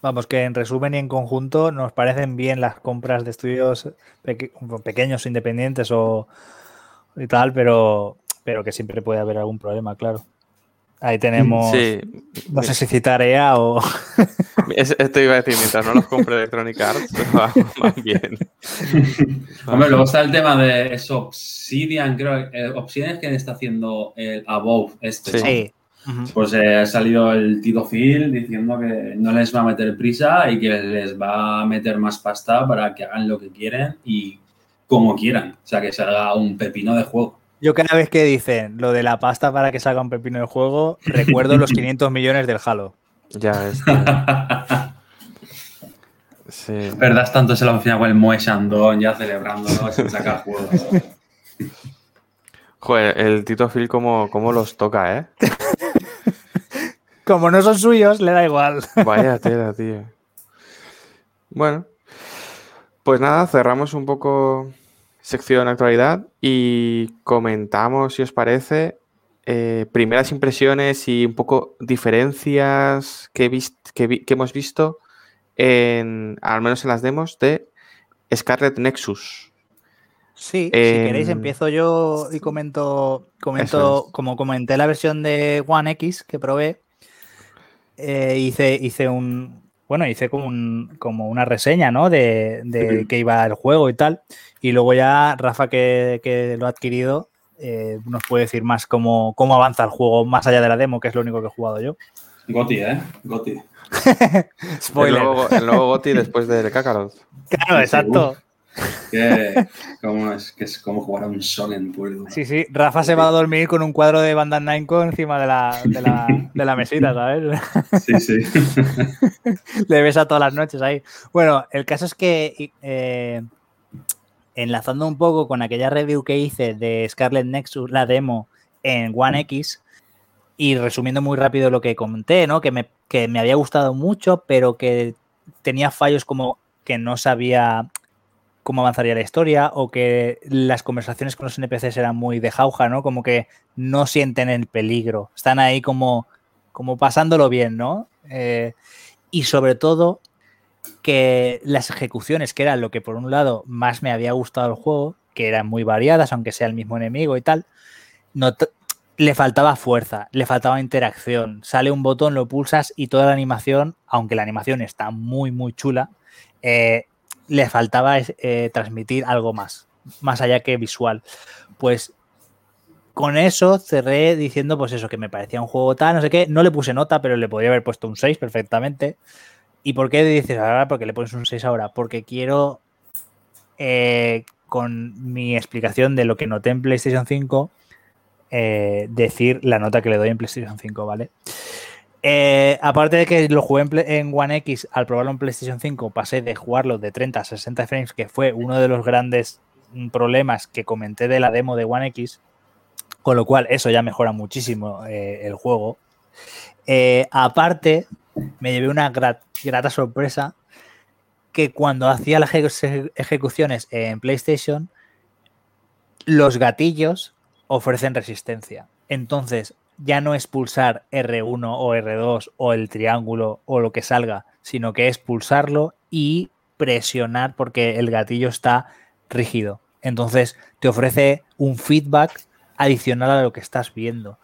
Vamos, que en resumen y en conjunto nos parecen bien las compras de estudios peque- pequeños, independientes o y tal, pero, pero que siempre puede haber algún problema, claro. Ahí tenemos, Sí. no sé si citar EA o... *laughs* Es- esto iba a decir, mientras no los compre Electronic Arts, *laughs* va, va bien. *laughs* Hombre, luego está el tema de es Obsidian, creo. eh, Obsidian es quien está haciendo el Above este. Sí. ¿no? Sí. Ujú. Pues eh, ha salido el Tito Phil diciendo que no les va a meter prisa y que les va a meter más pasta para que hagan lo que quieren y como quieran. O sea, que salga un pepino de juego. Yo cada vez que dicen lo de la pasta para que salga un pepino de juego, *laughs* recuerdo los 500 millones del Halo. Ya. *laughs* Sí. ¿Verdad? Tanto se lo final con el Moe Shandong ya celebrándolo sin sacar juegos. *laughs* Joder, el Tito Phil cómo, cómo los toca, ¿eh? Como no son suyos, le da igual. Vaya tela, tío. Bueno, pues nada, cerramos un poco sección actualidad y comentamos, si os parece, eh, primeras impresiones y un poco diferencias que, que, vi- que hemos visto, en, al menos en las demos, de Scarlet Nexus. Sí, Eh, si queréis empiezo yo y comento, comento es. como comenté la versión de One X que probé, eh, hice, hice un, bueno, hice como, un- como una reseña, ¿no? De, de qué iba el juego y tal. Y luego ya Rafa, que, que lo ha adquirido, eh, nos puede decir más cómo, cómo avanza el juego más allá de la demo, que es lo único que he jugado yo. Goti, ¿eh? Goti. *laughs* El Spoiler. nuevo, el nuevo GOTY después del Kakarot. Claro, exacto. Que, como es, que es como jugar a un Solen puro. Sí, sí. Rafa se va a dormir con un cuadro de Bandai Namco encima de la, de la, *laughs* de la mesita, ¿sabes? Sí, sí. *laughs* Le ves a todas las noches ahí. Bueno, el caso es que eh, enlazando un poco con aquella review que hice de Scarlet Nexus, la demo en One X, y resumiendo muy rápido lo que comenté, ¿no? Que me, que me había gustado mucho, pero que tenía fallos como que no sabía cómo avanzaría la historia o que las conversaciones con los NPCs eran muy de jauja, ¿no? Como que no sienten el peligro, están ahí como, como pasándolo bien, ¿no? Eh, y sobre todo que las ejecuciones, que era lo que por un lado más me había gustado el juego, que eran muy variadas, aunque sea el mismo enemigo y tal, no le faltaba fuerza, le faltaba interacción. Sale un botón, lo pulsas y toda la animación, aunque la animación está muy, muy chula, eh, le faltaba eh, transmitir algo más, más allá que visual. Pues con eso cerré diciendo, pues eso, que me parecía un juego tal, no sé qué. No le puse nota, pero le podría haber puesto un 6 perfectamente. ¿Y por qué dices ahora? ¿Por qué le pones un 6 ahora? Porque quiero, eh, con mi explicación de lo que noté en PlayStation 5, eh, decir la nota que le doy en PlayStation 5, ¿vale? Eh, aparte de que lo jugué en, en One X, al probarlo en PlayStation 5, pasé de jugarlo de 30 a 60 frames, que fue uno de los grandes mm, problemas que comenté de la demo de One X, con lo cual eso ya mejora muchísimo el juego. Aparte, me llevé una gra- grata sorpresa que cuando hacía las eje- ejecuciones en PlayStation, los gatillos ofrecen resistencia. Entonces, ya no es pulsar R1 o R2 o el triángulo o lo que salga, sino que es pulsarlo y presionar porque el gatillo está rígido. Entonces, te ofrece un feedback adicional a lo que estás viendo.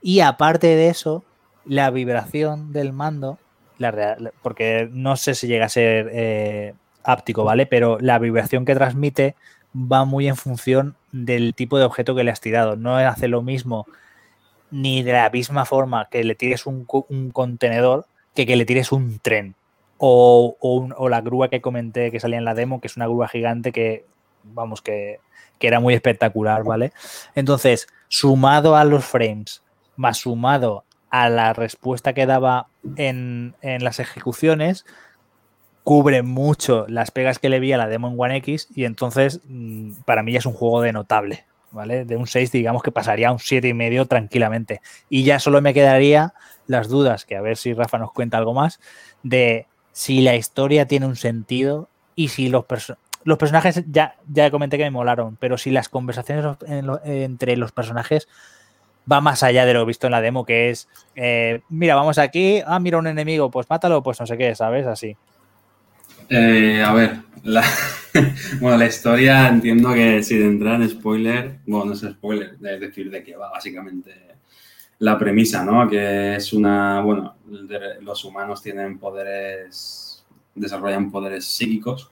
Y aparte de eso, la vibración del mando, la real- porque no sé si llega a ser eh, áptico, ¿vale? Pero la vibración que transmite va muy en función del tipo de objeto que le has tirado. No hace lo mismo ni de la misma forma que le tires un, co- un contenedor que que le tires un tren. O, o la grúa que comenté que salía en la demo, que es una grúa gigante que, vamos, que, que era muy espectacular, ¿vale? Entonces, sumado a los frames, más sumado a la respuesta que daba en, en las ejecuciones, cubre mucho las pegas que le vi a la demo en One X y entonces mm, para mí ya es un juego de notable, ¿vale? De un 6 digamos que pasaría a un 7,5 tranquilamente. Y ya solo me quedaría las dudas, que a ver si Rafa nos cuenta algo más, de si la historia tiene un sentido y si los, los personajes, ya, ya comenté que me molaron, pero si las conversaciones entre los personajes va más allá de lo visto en la demo, que es, eh, mira, vamos aquí, ah, mira un enemigo, pues mátalo, pues no sé qué, ¿sabes? Así. Eh, a ver, *laughs* bueno, la historia entiendo que si entrar en spoiler, bueno, no es spoiler, es decir, de qué va básicamente la premisa, ¿no? Que es una, bueno, los humanos tienen poderes, desarrollan poderes psíquicos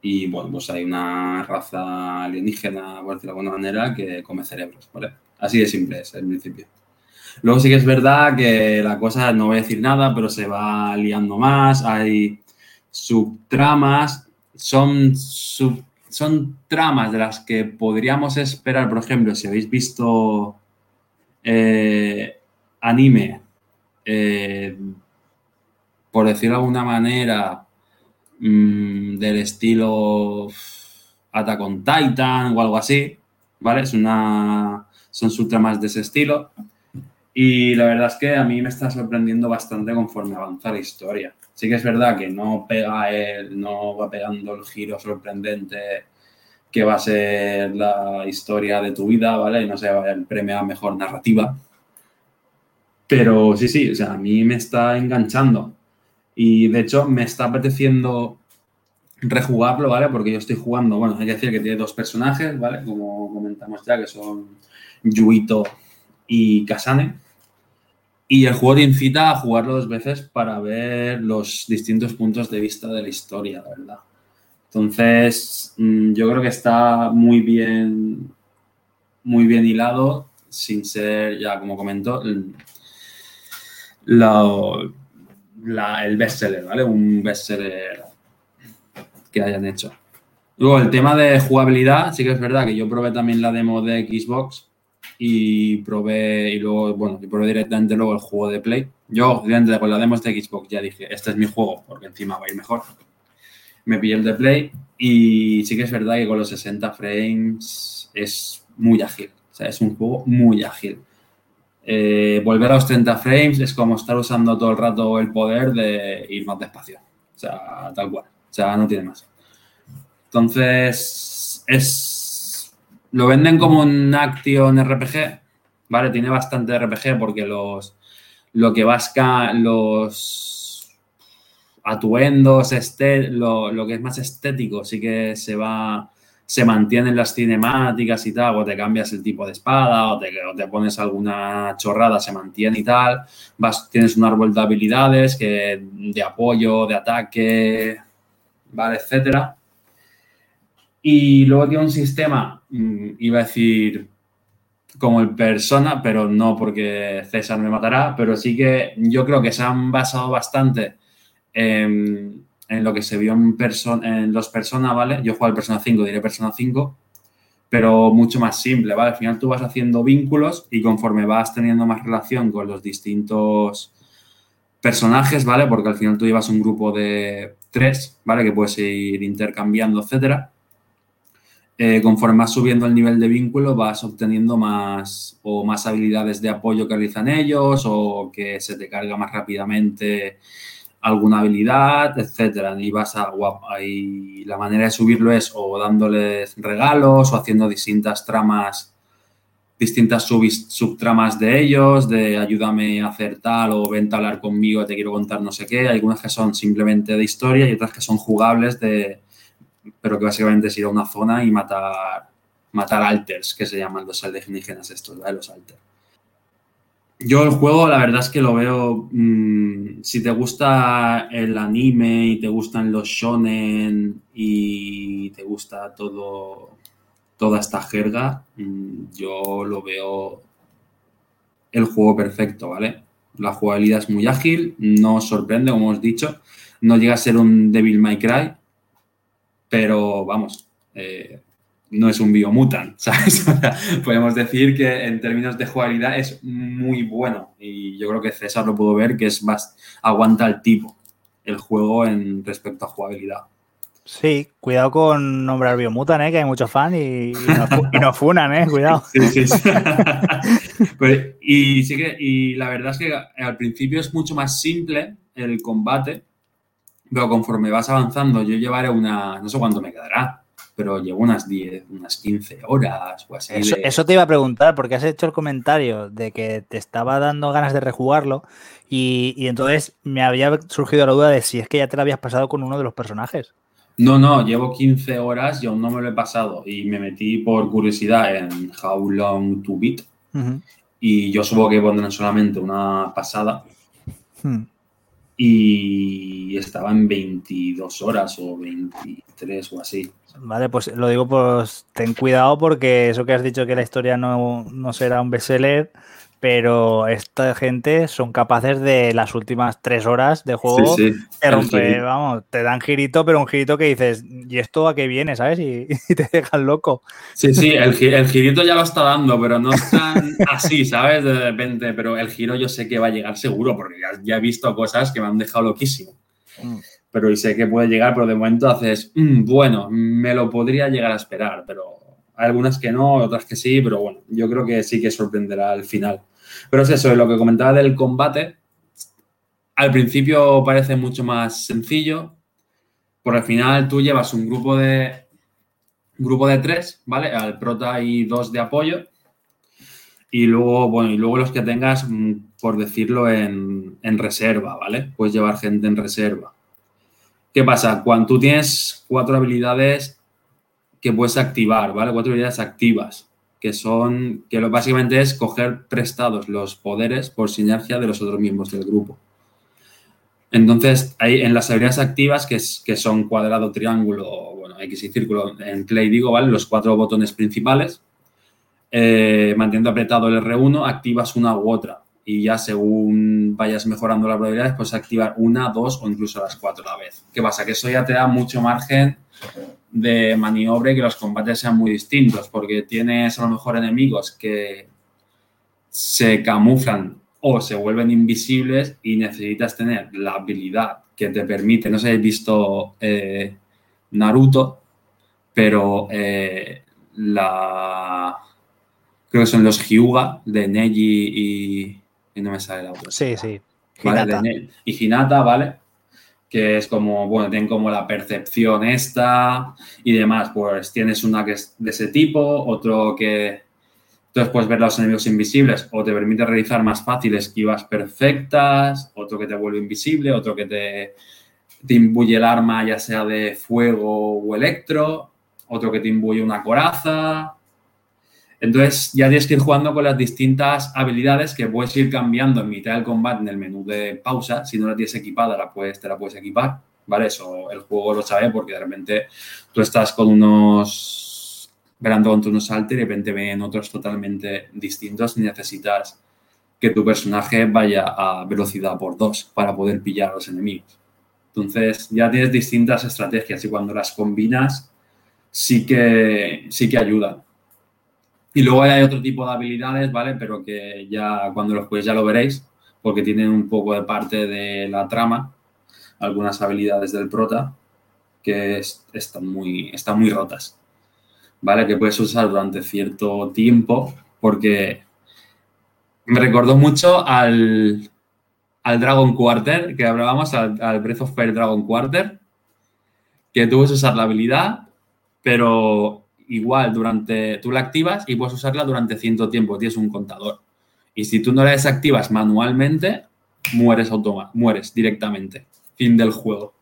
y, bueno, pues hay una raza alienígena, por decirlo de alguna manera, que come cerebros, ¿vale? Así de simple es el principio. Luego sí que es verdad que la cosa, no voy a decir nada, pero se va liando más, hay subtramas, son, son tramas de las que podríamos esperar, por ejemplo, si habéis visto eh, anime, eh, por decirlo de alguna manera, mm, del estilo Attack on Titan o algo así, ¿vale? Es una, son subtramas de ese estilo. Y la verdad es que a mí me está sorprendiendo bastante conforme avanza la historia. Sí que es verdad que no pega el, no va pegando el giro sorprendente que va a ser la historia de tu vida, ¿vale? Y no sé, el premio a mejor narrativa. Pero sí, sí, o sea, a mí me está enganchando. Y de hecho me está apeteciendo rejugarlo, ¿vale? Porque yo estoy jugando, bueno, hay que decir que tiene dos personajes, ¿vale? Como comentamos ya, que son Yuito y Kasane. Y el juego te incita a jugarlo dos veces para ver los distintos puntos de vista de la historia, la verdad. Entonces, mm, yo creo que está muy bien, muy bien hilado, sin ser, ya como comento, el, el bestseller, ¿vale? Un bestseller que hayan hecho. Luego, el tema de jugabilidad, sí que es verdad que yo probé también la demo de Xbox y probé, y luego, bueno, y probé directamente luego el juego de Play. Yo, obviamente, con la demo de Xbox ya dije, este es mi juego, porque encima va a ir mejor. Me pillé el de Play y sí que es verdad que con los 60 frames es muy ágil. O sea, es un juego muy ágil. Eh, volver a los 30 frames es como estar usando todo el rato el poder de ir más despacio. O sea, tal cual. O sea, no tiene más. Entonces, es lo venden como un Action RPG, ¿vale? Tiene bastante RPG porque los, lo que vasca, los atuendos, este, lo, lo, que es más estético, sí que se va, se mantienen las cinemáticas y tal, o te cambias el tipo de espada, o te, te pones alguna chorrada, se mantiene y tal. Vas, tienes un árbol de habilidades que, de apoyo, de ataque, ¿vale? Etcétera. Y luego tiene un sistema, mm, iba a decir como el persona, pero no porque César me matará, pero sí que yo creo que se han basado bastante en, lo que se vio en, en los Persona, ¿vale? Yo juego al Persona 5, diré Persona 5, pero mucho más simple, ¿vale? Al final tú vas haciendo vínculos y conforme vas teniendo más relación con los distintos personajes, ¿vale? Porque al final tú llevas un grupo de tres, ¿vale? Que puedes ir intercambiando, etcétera eh, conforme vas subiendo el nivel de vínculo, vas obteniendo más o más habilidades de apoyo que realizan ellos o que se te carga más rápidamente alguna habilidad, etcétera. Y vas a y la manera de subirlo es o dándoles regalos o haciendo distintas tramas, distintas subtramas de ellos, de ayúdame a hacer tal o vente a hablar conmigo, te quiero contar no sé qué. Algunas que son simplemente de historia y otras que son jugables de pero que básicamente es ir a una zona y matar, matar alters, que se llaman los alienígenas estos, ¿vale? Los alters. Yo el juego, la verdad es que lo veo. Mmm, si te gusta el anime y te gustan los shonen y te gusta todo, toda esta jerga, mmm, yo lo veo el juego perfecto, ¿vale? La jugabilidad es muy ágil, no sorprende, como hemos dicho. No llega a ser un Devil May Cry, pero vamos, eh, no es un biomutant, *laughs* ¿sabes? podemos decir que en términos de jugabilidad es muy bueno y yo creo que César lo puedo ver que es más, aguanta el tipo el juego en respecto a jugabilidad. Sí, cuidado con nombrar Biomutant, ¿eh? que hay muchos fans y, y, nos, funan, ¿eh? cuidado. Sí, sí, sí. *laughs* Pues, y, sí que, y la verdad es que al principio es mucho más simple el combate, pero conforme vas avanzando, yo llevaré una, no sé cuánto me quedará, pero llevo unas 10, unas 15 horas o así. Eso, te iba a preguntar, porque has hecho el comentario de que te estaba dando ganas de rejugarlo y, y entonces me había surgido la duda de si es que ya te lo habías pasado con uno de los personajes. No, no, llevo 15 horas y aún no me lo he pasado. Y me metí por curiosidad en How Long to Beat. Y yo supongo que pondrán solamente una pasada. Hmm. Y estaba en 22 horas o 23 o así. Vale, pues lo digo, pues ten cuidado porque eso que has dicho que la historia no, no será un bestseller, pero esta gente son capaces de las últimas tres horas de juego te rompe, vamos, te dan girito, pero un girito que dices, ¿y esto a qué viene, sabes? Y, *laughs* te dejan loco. Sí, sí, el, girito ya lo está dando, pero no es tan así, ¿sabes? De repente, pero el giro yo sé que va a llegar seguro, porque ya, he visto cosas que me han dejado loquísimo. Mm. Pero y sé que puede llegar, pero de momento haces, mm, bueno, me lo podría llegar a esperar, pero algunas que no, otras que sí, pero bueno, yo creo que sí que sorprenderá al final. Pero es eso, lo que comentaba del combate. Al principio parece mucho más sencillo, por al final tú llevas un grupo de grupo de tres, ¿vale? Al prota y dos de apoyo. Y luego, bueno, y luego los que tengas, mm, por decirlo, en, en reserva, ¿vale? Puedes llevar gente en reserva. ¿Qué pasa? Cuando tú tienes cuatro habilidades que puedes activar, ¿vale? Cuatro habilidades activas que son, que lo, básicamente es coger prestados los poderes por sinergia de los otros miembros del grupo. Entonces, hay en las habilidades activas, que, son cuadrado, triángulo, bueno, X y círculo, en Clay digo, ¿vale? Los cuatro botones principales, eh, manteniendo apretado el R1, activas una u otra. Y ya según vayas mejorando las probabilidades, puedes activar una, dos o incluso las cuatro a la vez. ¿Qué pasa? Que eso ya te da mucho margen de maniobra y que los combates sean muy distintos, porque tienes a lo mejor enemigos que se camuflan o se vuelven invisibles y necesitas tener la habilidad que te permite, no sé si habéis visto eh, Naruto, pero eh, la creo que son los Hyuga de Neji y, y no me sale la otra. Sí, sí. y Hinata, ¿vale? Que es como, bueno, tienen como la percepción esta y demás, pues tienes una que es de ese tipo, otro que entonces puedes ver los enemigos invisibles o te permite realizar más fácil esquivas perfectas, otro que te vuelve invisible, otro que te, te imbuye el arma ya sea de fuego o electro, otro que te imbuye una coraza, entonces ya tienes que ir jugando con las distintas habilidades que puedes ir cambiando en mitad del combate en el menú de pausa. Si no la tienes equipada, la puedes, te la puedes equipar. ¿Vale? Eso el juego lo sabe porque de repente tú estás con unos. velando con unos saltos y de repente ven otros totalmente distintos y necesitas que tu personaje vaya a velocidad por dos para poder pillar a los enemigos. Entonces ya tienes distintas estrategias y cuando las combinas sí que, sí que ayudan. Y luego hay otro tipo de habilidades, ¿vale? Pero que ya cuando los juegues ya lo veréis, porque tienen un poco de parte de la trama, algunas habilidades del prota que están, muy, están muy rotas, ¿vale? Que puedes usar durante cierto tiempo, porque me recordó mucho al, al Dragon Quarter, que hablábamos, al, Breath of Fire Dragon Quarter, que tú puedes usar la habilidad, pero igual durante, tú la activas y puedes usarla durante cierto tiempo, tienes un contador. Y si tú no la desactivas manualmente, mueres automáticamente, mueres directamente. Fin del juego.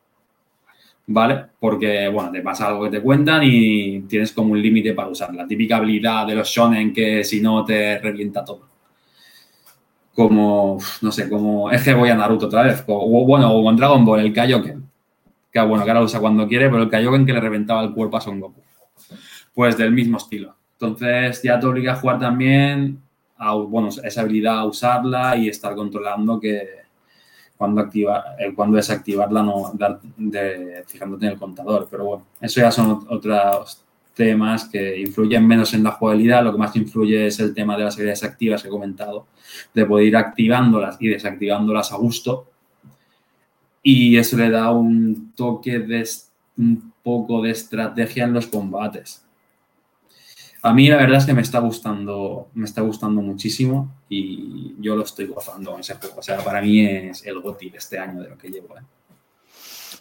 ¿Vale? Porque, bueno, te pasa algo que te cuentan y tienes como un límite para usar. La típica habilidad de los shonen que si no te revienta todo. Como, no sé, como es que voy a Naruto otra vez. O, bueno, o con Dragon Ball, el Kaioken. Que bueno, que ahora usa cuando quiere, pero el Kaioken que le reventaba el cuerpo a Son Goku pues del mismo estilo. Entonces ya te obliga a jugar también a, bueno, esa habilidad a usarla y estar controlando que cuando activa, eh, cuando desactivarla no dar de, fijándote en el contador. Pero bueno, eso ya son otros temas que influyen menos en la jugabilidad, lo que más influye es el tema de las habilidades activas que he comentado, de poder ir activándolas y desactivándolas a gusto. Y eso le da un toque de un poco de estrategia en los combates. A mí la verdad es que me está gustando, me está gustando muchísimo y yo lo estoy gozando en ese juego. O sea, para mí es el GOTI de este año de lo que llevo. ¿eh?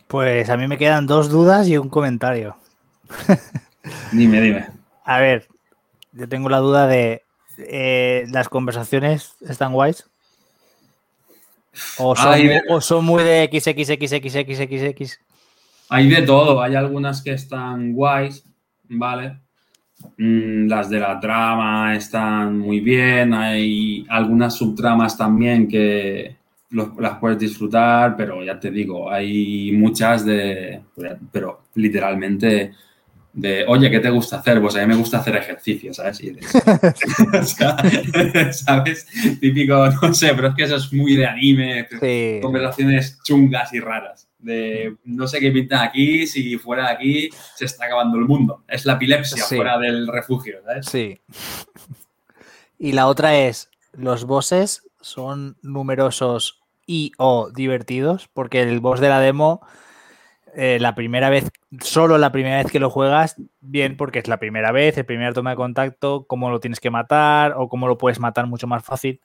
Pues a mí me quedan dos dudas y un comentario. *laughs* dime, dime. A ver, yo tengo la duda de eh, las conversaciones están guays. O son, Ay, muy, de- o son muy de XXXXXXX. Hay de todo, hay algunas que están guays, ¿vale? Mm, las de la trama están muy bien, hay algunas subtramas también que las puedes disfrutar, pero ya te digo, hay muchas de, pero literalmente de, oye, ¿qué te gusta hacer? Pues a mí me gusta hacer ejercicio, ¿sabes? Y dices, *laughs* o sea, *laughs* ¿sabes? Típico, no sé, pero es que eso es muy de anime, Sí. conversaciones chungas y raras. De no sé qué pinta aquí, si fuera de aquí se está acabando el mundo. Es la epilepsia Sí. fuera del refugio, ¿sabes? Sí. Y la otra es, los bosses son numerosos y o divertidos, porque el boss de la demo, eh, la primera vez, solo la primera vez que lo juegas, bien, porque es la primera vez, el primer toma de contacto, cómo lo tienes que matar o cómo lo puedes matar mucho más fácil.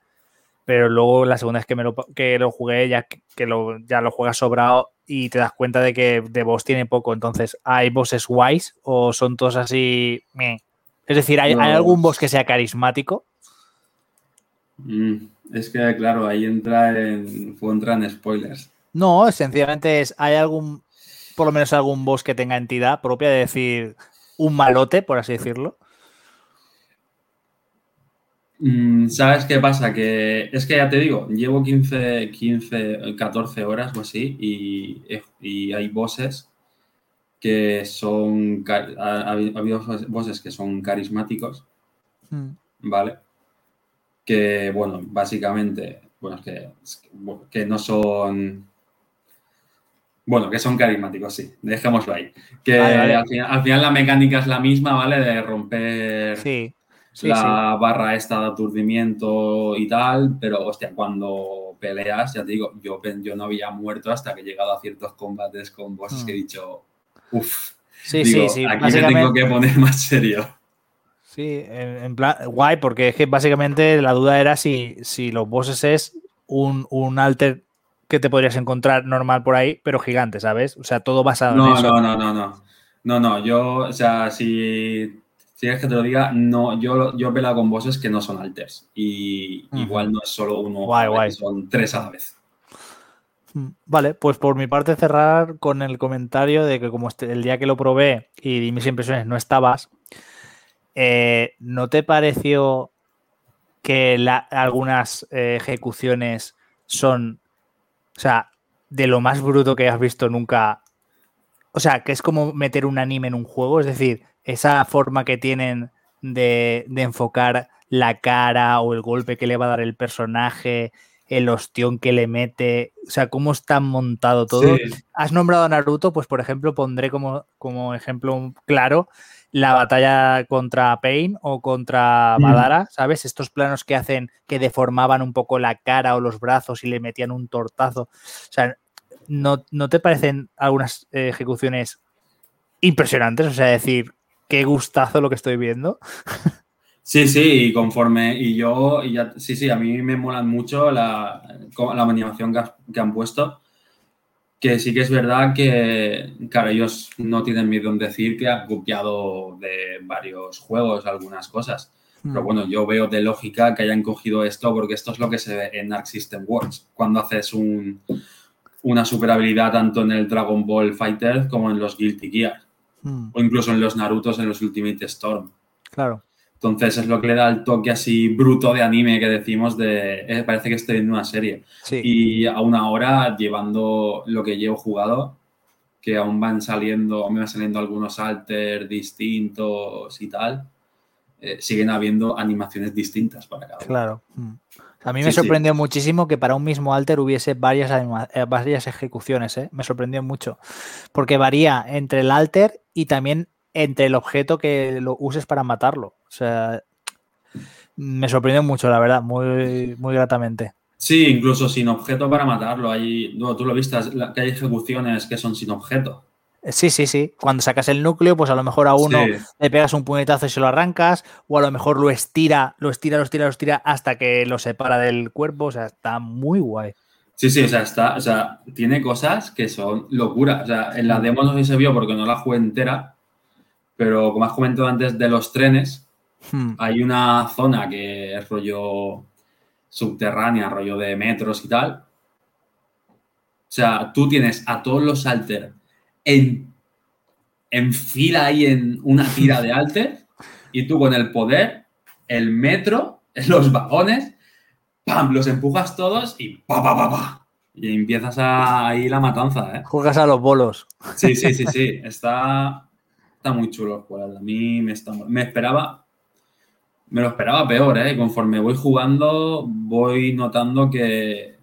Pero luego la segunda vez que, me lo, que lo jugué, ya que lo, ya lo juegas sobrado y te das cuenta de que de boss tiene poco. Entonces, ¿hay bosses guays o son todos así? meh? Es decir, ¿hay, ¿hay No. algún boss que sea carismático? Mm, es que, claro, ahí entra en, entra en spoilers. No, sencillamente es, ¿hay algún, por lo menos algún boss que tenga entidad propia, de decir, un malote, por así decirlo? Mm, ¿Sabes qué pasa? Que es que ya te digo, llevo 15, 15, 14 horas o así y, y hay bosses que son, ca- ha, ha habido bosses que son carismáticos, ¿vale? Que, bueno, básicamente, bueno, que, que, no son... Bueno, que son carismáticos, sí, dejémoslo ahí. Que Vale, vale. Al, final, al final la mecánica es la misma, ¿vale? De romper Sí, sí, la barra esta de aturdimiento y tal, pero hostia, cuando peleas, ya te digo, yo, yo no había muerto hasta que he llegado a ciertos combates con bosses Mm. que he dicho, uff, sí, digo, sí, sí, aquí me básicamente- tengo que poner *laughs* más serio. Sí, en, en plan, guay, porque es que básicamente la duda era si, si los bosses es un, un alter que te podrías encontrar normal por ahí, pero gigante, ¿sabes? O sea, todo basado en No, eso. no, no, no, no. No, no, yo, o sea, si, si quieres que te lo diga, no, yo, yo he pelado con bosses que no son alters. Y igual no es solo uno, Guay, guay. son tres a la vez. Mm, Vale, pues por mi parte cerrar con el comentario de que como este- el día que lo probé y di mis impresiones no estabas, eh, ¿no te pareció que la- algunas eh, ejecuciones son, o sea, de lo más bruto que has visto nunca? O sea, que es como meter un anime en un juego, es decir, esa forma que tienen de, de enfocar la cara o el golpe que le va a dar el personaje, el ostión que le mete, o sea, cómo está montado todo. Sí. Has nombrado a Naruto, pues por ejemplo pondré como, como ejemplo claro la batalla contra Pain o contra Mm. Madara, ¿sabes? Estos planos que hacen que deformaban un poco la cara o los brazos y le metían un tortazo. O sea, ¿no, no te parecen algunas eh, ejecuciones impresionantes? O sea, decir, qué gustazo lo que estoy viendo. Sí, sí, y conforme, y yo, y ya, sí, sí, a mí me molan mucho la, la animación que, has- que han puesto, que sí que es verdad que, claro, ellos no tienen miedo en decir que han copiado de varios juegos algunas cosas, Mm. pero bueno, yo veo de lógica que hayan cogido esto porque esto es lo que se ve en Arc System Works, cuando haces un, una super habilidad tanto en el Dragon Ball Fighter como en los Guilty Gear, Mm, o incluso en los Narutos en los Ultimate Storm. claro. Entonces es lo que le da el toque así bruto de anime que decimos de eh, parece que estoy viendo una serie. Sí. Y aún ahora, llevando lo que llevo jugado, que aún van saliendo, me van saliendo algunos alters distintos y tal, eh, siguen habiendo animaciones distintas para cada uno. Claro. Mm. A mí me sí. sorprendió muchísimo que para un mismo alter hubiese varias, eh, varias ejecuciones, ¿eh? Me sorprendió mucho. Porque varía entre el alter y también entre el objeto que lo uses para matarlo. O sea, me sorprendió mucho, la verdad, muy, muy gratamente. Sí, incluso sin objeto para matarlo. Hay, no, tú lo viste, que hay ejecuciones que son sin objeto. Sí, sí, sí. Cuando sacas el núcleo, pues a lo mejor a uno le pegas un puñetazo y se lo arrancas, o a lo mejor lo estira, lo estira, lo estira, lo estira hasta que lo separa del cuerpo. O sea, está muy guay. Sí, sí, o sea, está, o sea, tiene cosas que son locura. O sea, en la demo no sé si se vio porque no la jugué entera, pero como has comentado antes de los trenes, hmm. hay una zona que es rollo subterránea, rollo de metros y tal. O sea, tú tienes a todos los alter en, en fila ahí en una tira de alter y tú con el poder, el metro, *laughs* los vagones, ¡pam! Los empujas todos y ¡pa, pa, pa, pa! Y empiezas a, ahí la matanza, ¿eh? Juegas a los bolos. Sí, sí, sí, sí. Está, está muy chulo el juego. A mí me, está, me esperaba... Me lo esperaba peor, ¿eh? Conforme voy jugando, voy notando que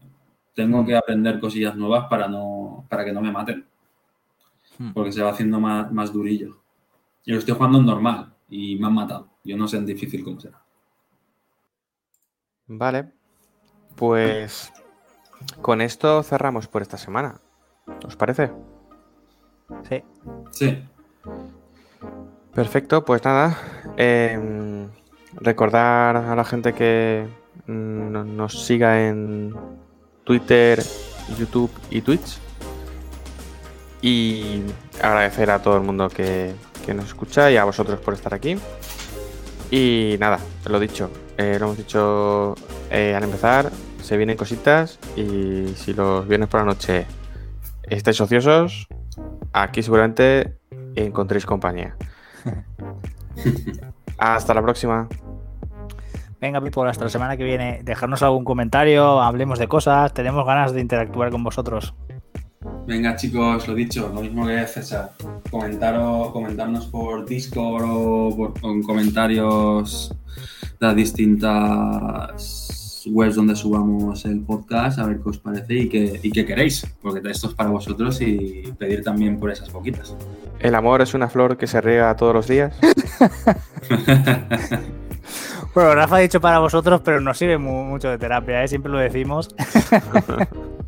tengo que aprender cosillas nuevas para, no, para que no me maten. Hmm. Porque se va haciendo más, más durillo. Yo lo estoy jugando en normal y me han matado. Yo no sé en difícil cómo será. Vale. Pues con esto cerramos por esta semana. ¿Os parece? Sí. Sí. Perfecto, pues nada. Em, recordar a la gente que nos siga en Twitter, YouTube y Twitch. Y agradecer a todo el mundo que, que nos escucha y a vosotros por estar aquí. Y nada, lo dicho, eh, lo hemos dicho eh, al empezar, se vienen cositas y si los viernes por la noche estáis ociosos, aquí seguramente encontréis compañía. *laughs* Hasta la próxima. Venga, Pipo, hasta la semana que viene. Dejarnos algún comentario, hablemos de cosas. Tenemos ganas de interactuar con vosotros. Venga, chicos, lo dicho, lo mismo que César. Comentaros, comentarnos por Discord o por, con comentarios de las distintas webs donde subamos el podcast, a ver qué os parece y qué, y qué queréis, porque esto es para vosotros y pedir también por esas poquitas. ¿El amor es una flor que se riega todos los días? *laughs* bueno, Rafa ha dicho para vosotros, pero nos sirve mucho de terapia, ¿eh? siempre lo decimos. *laughs*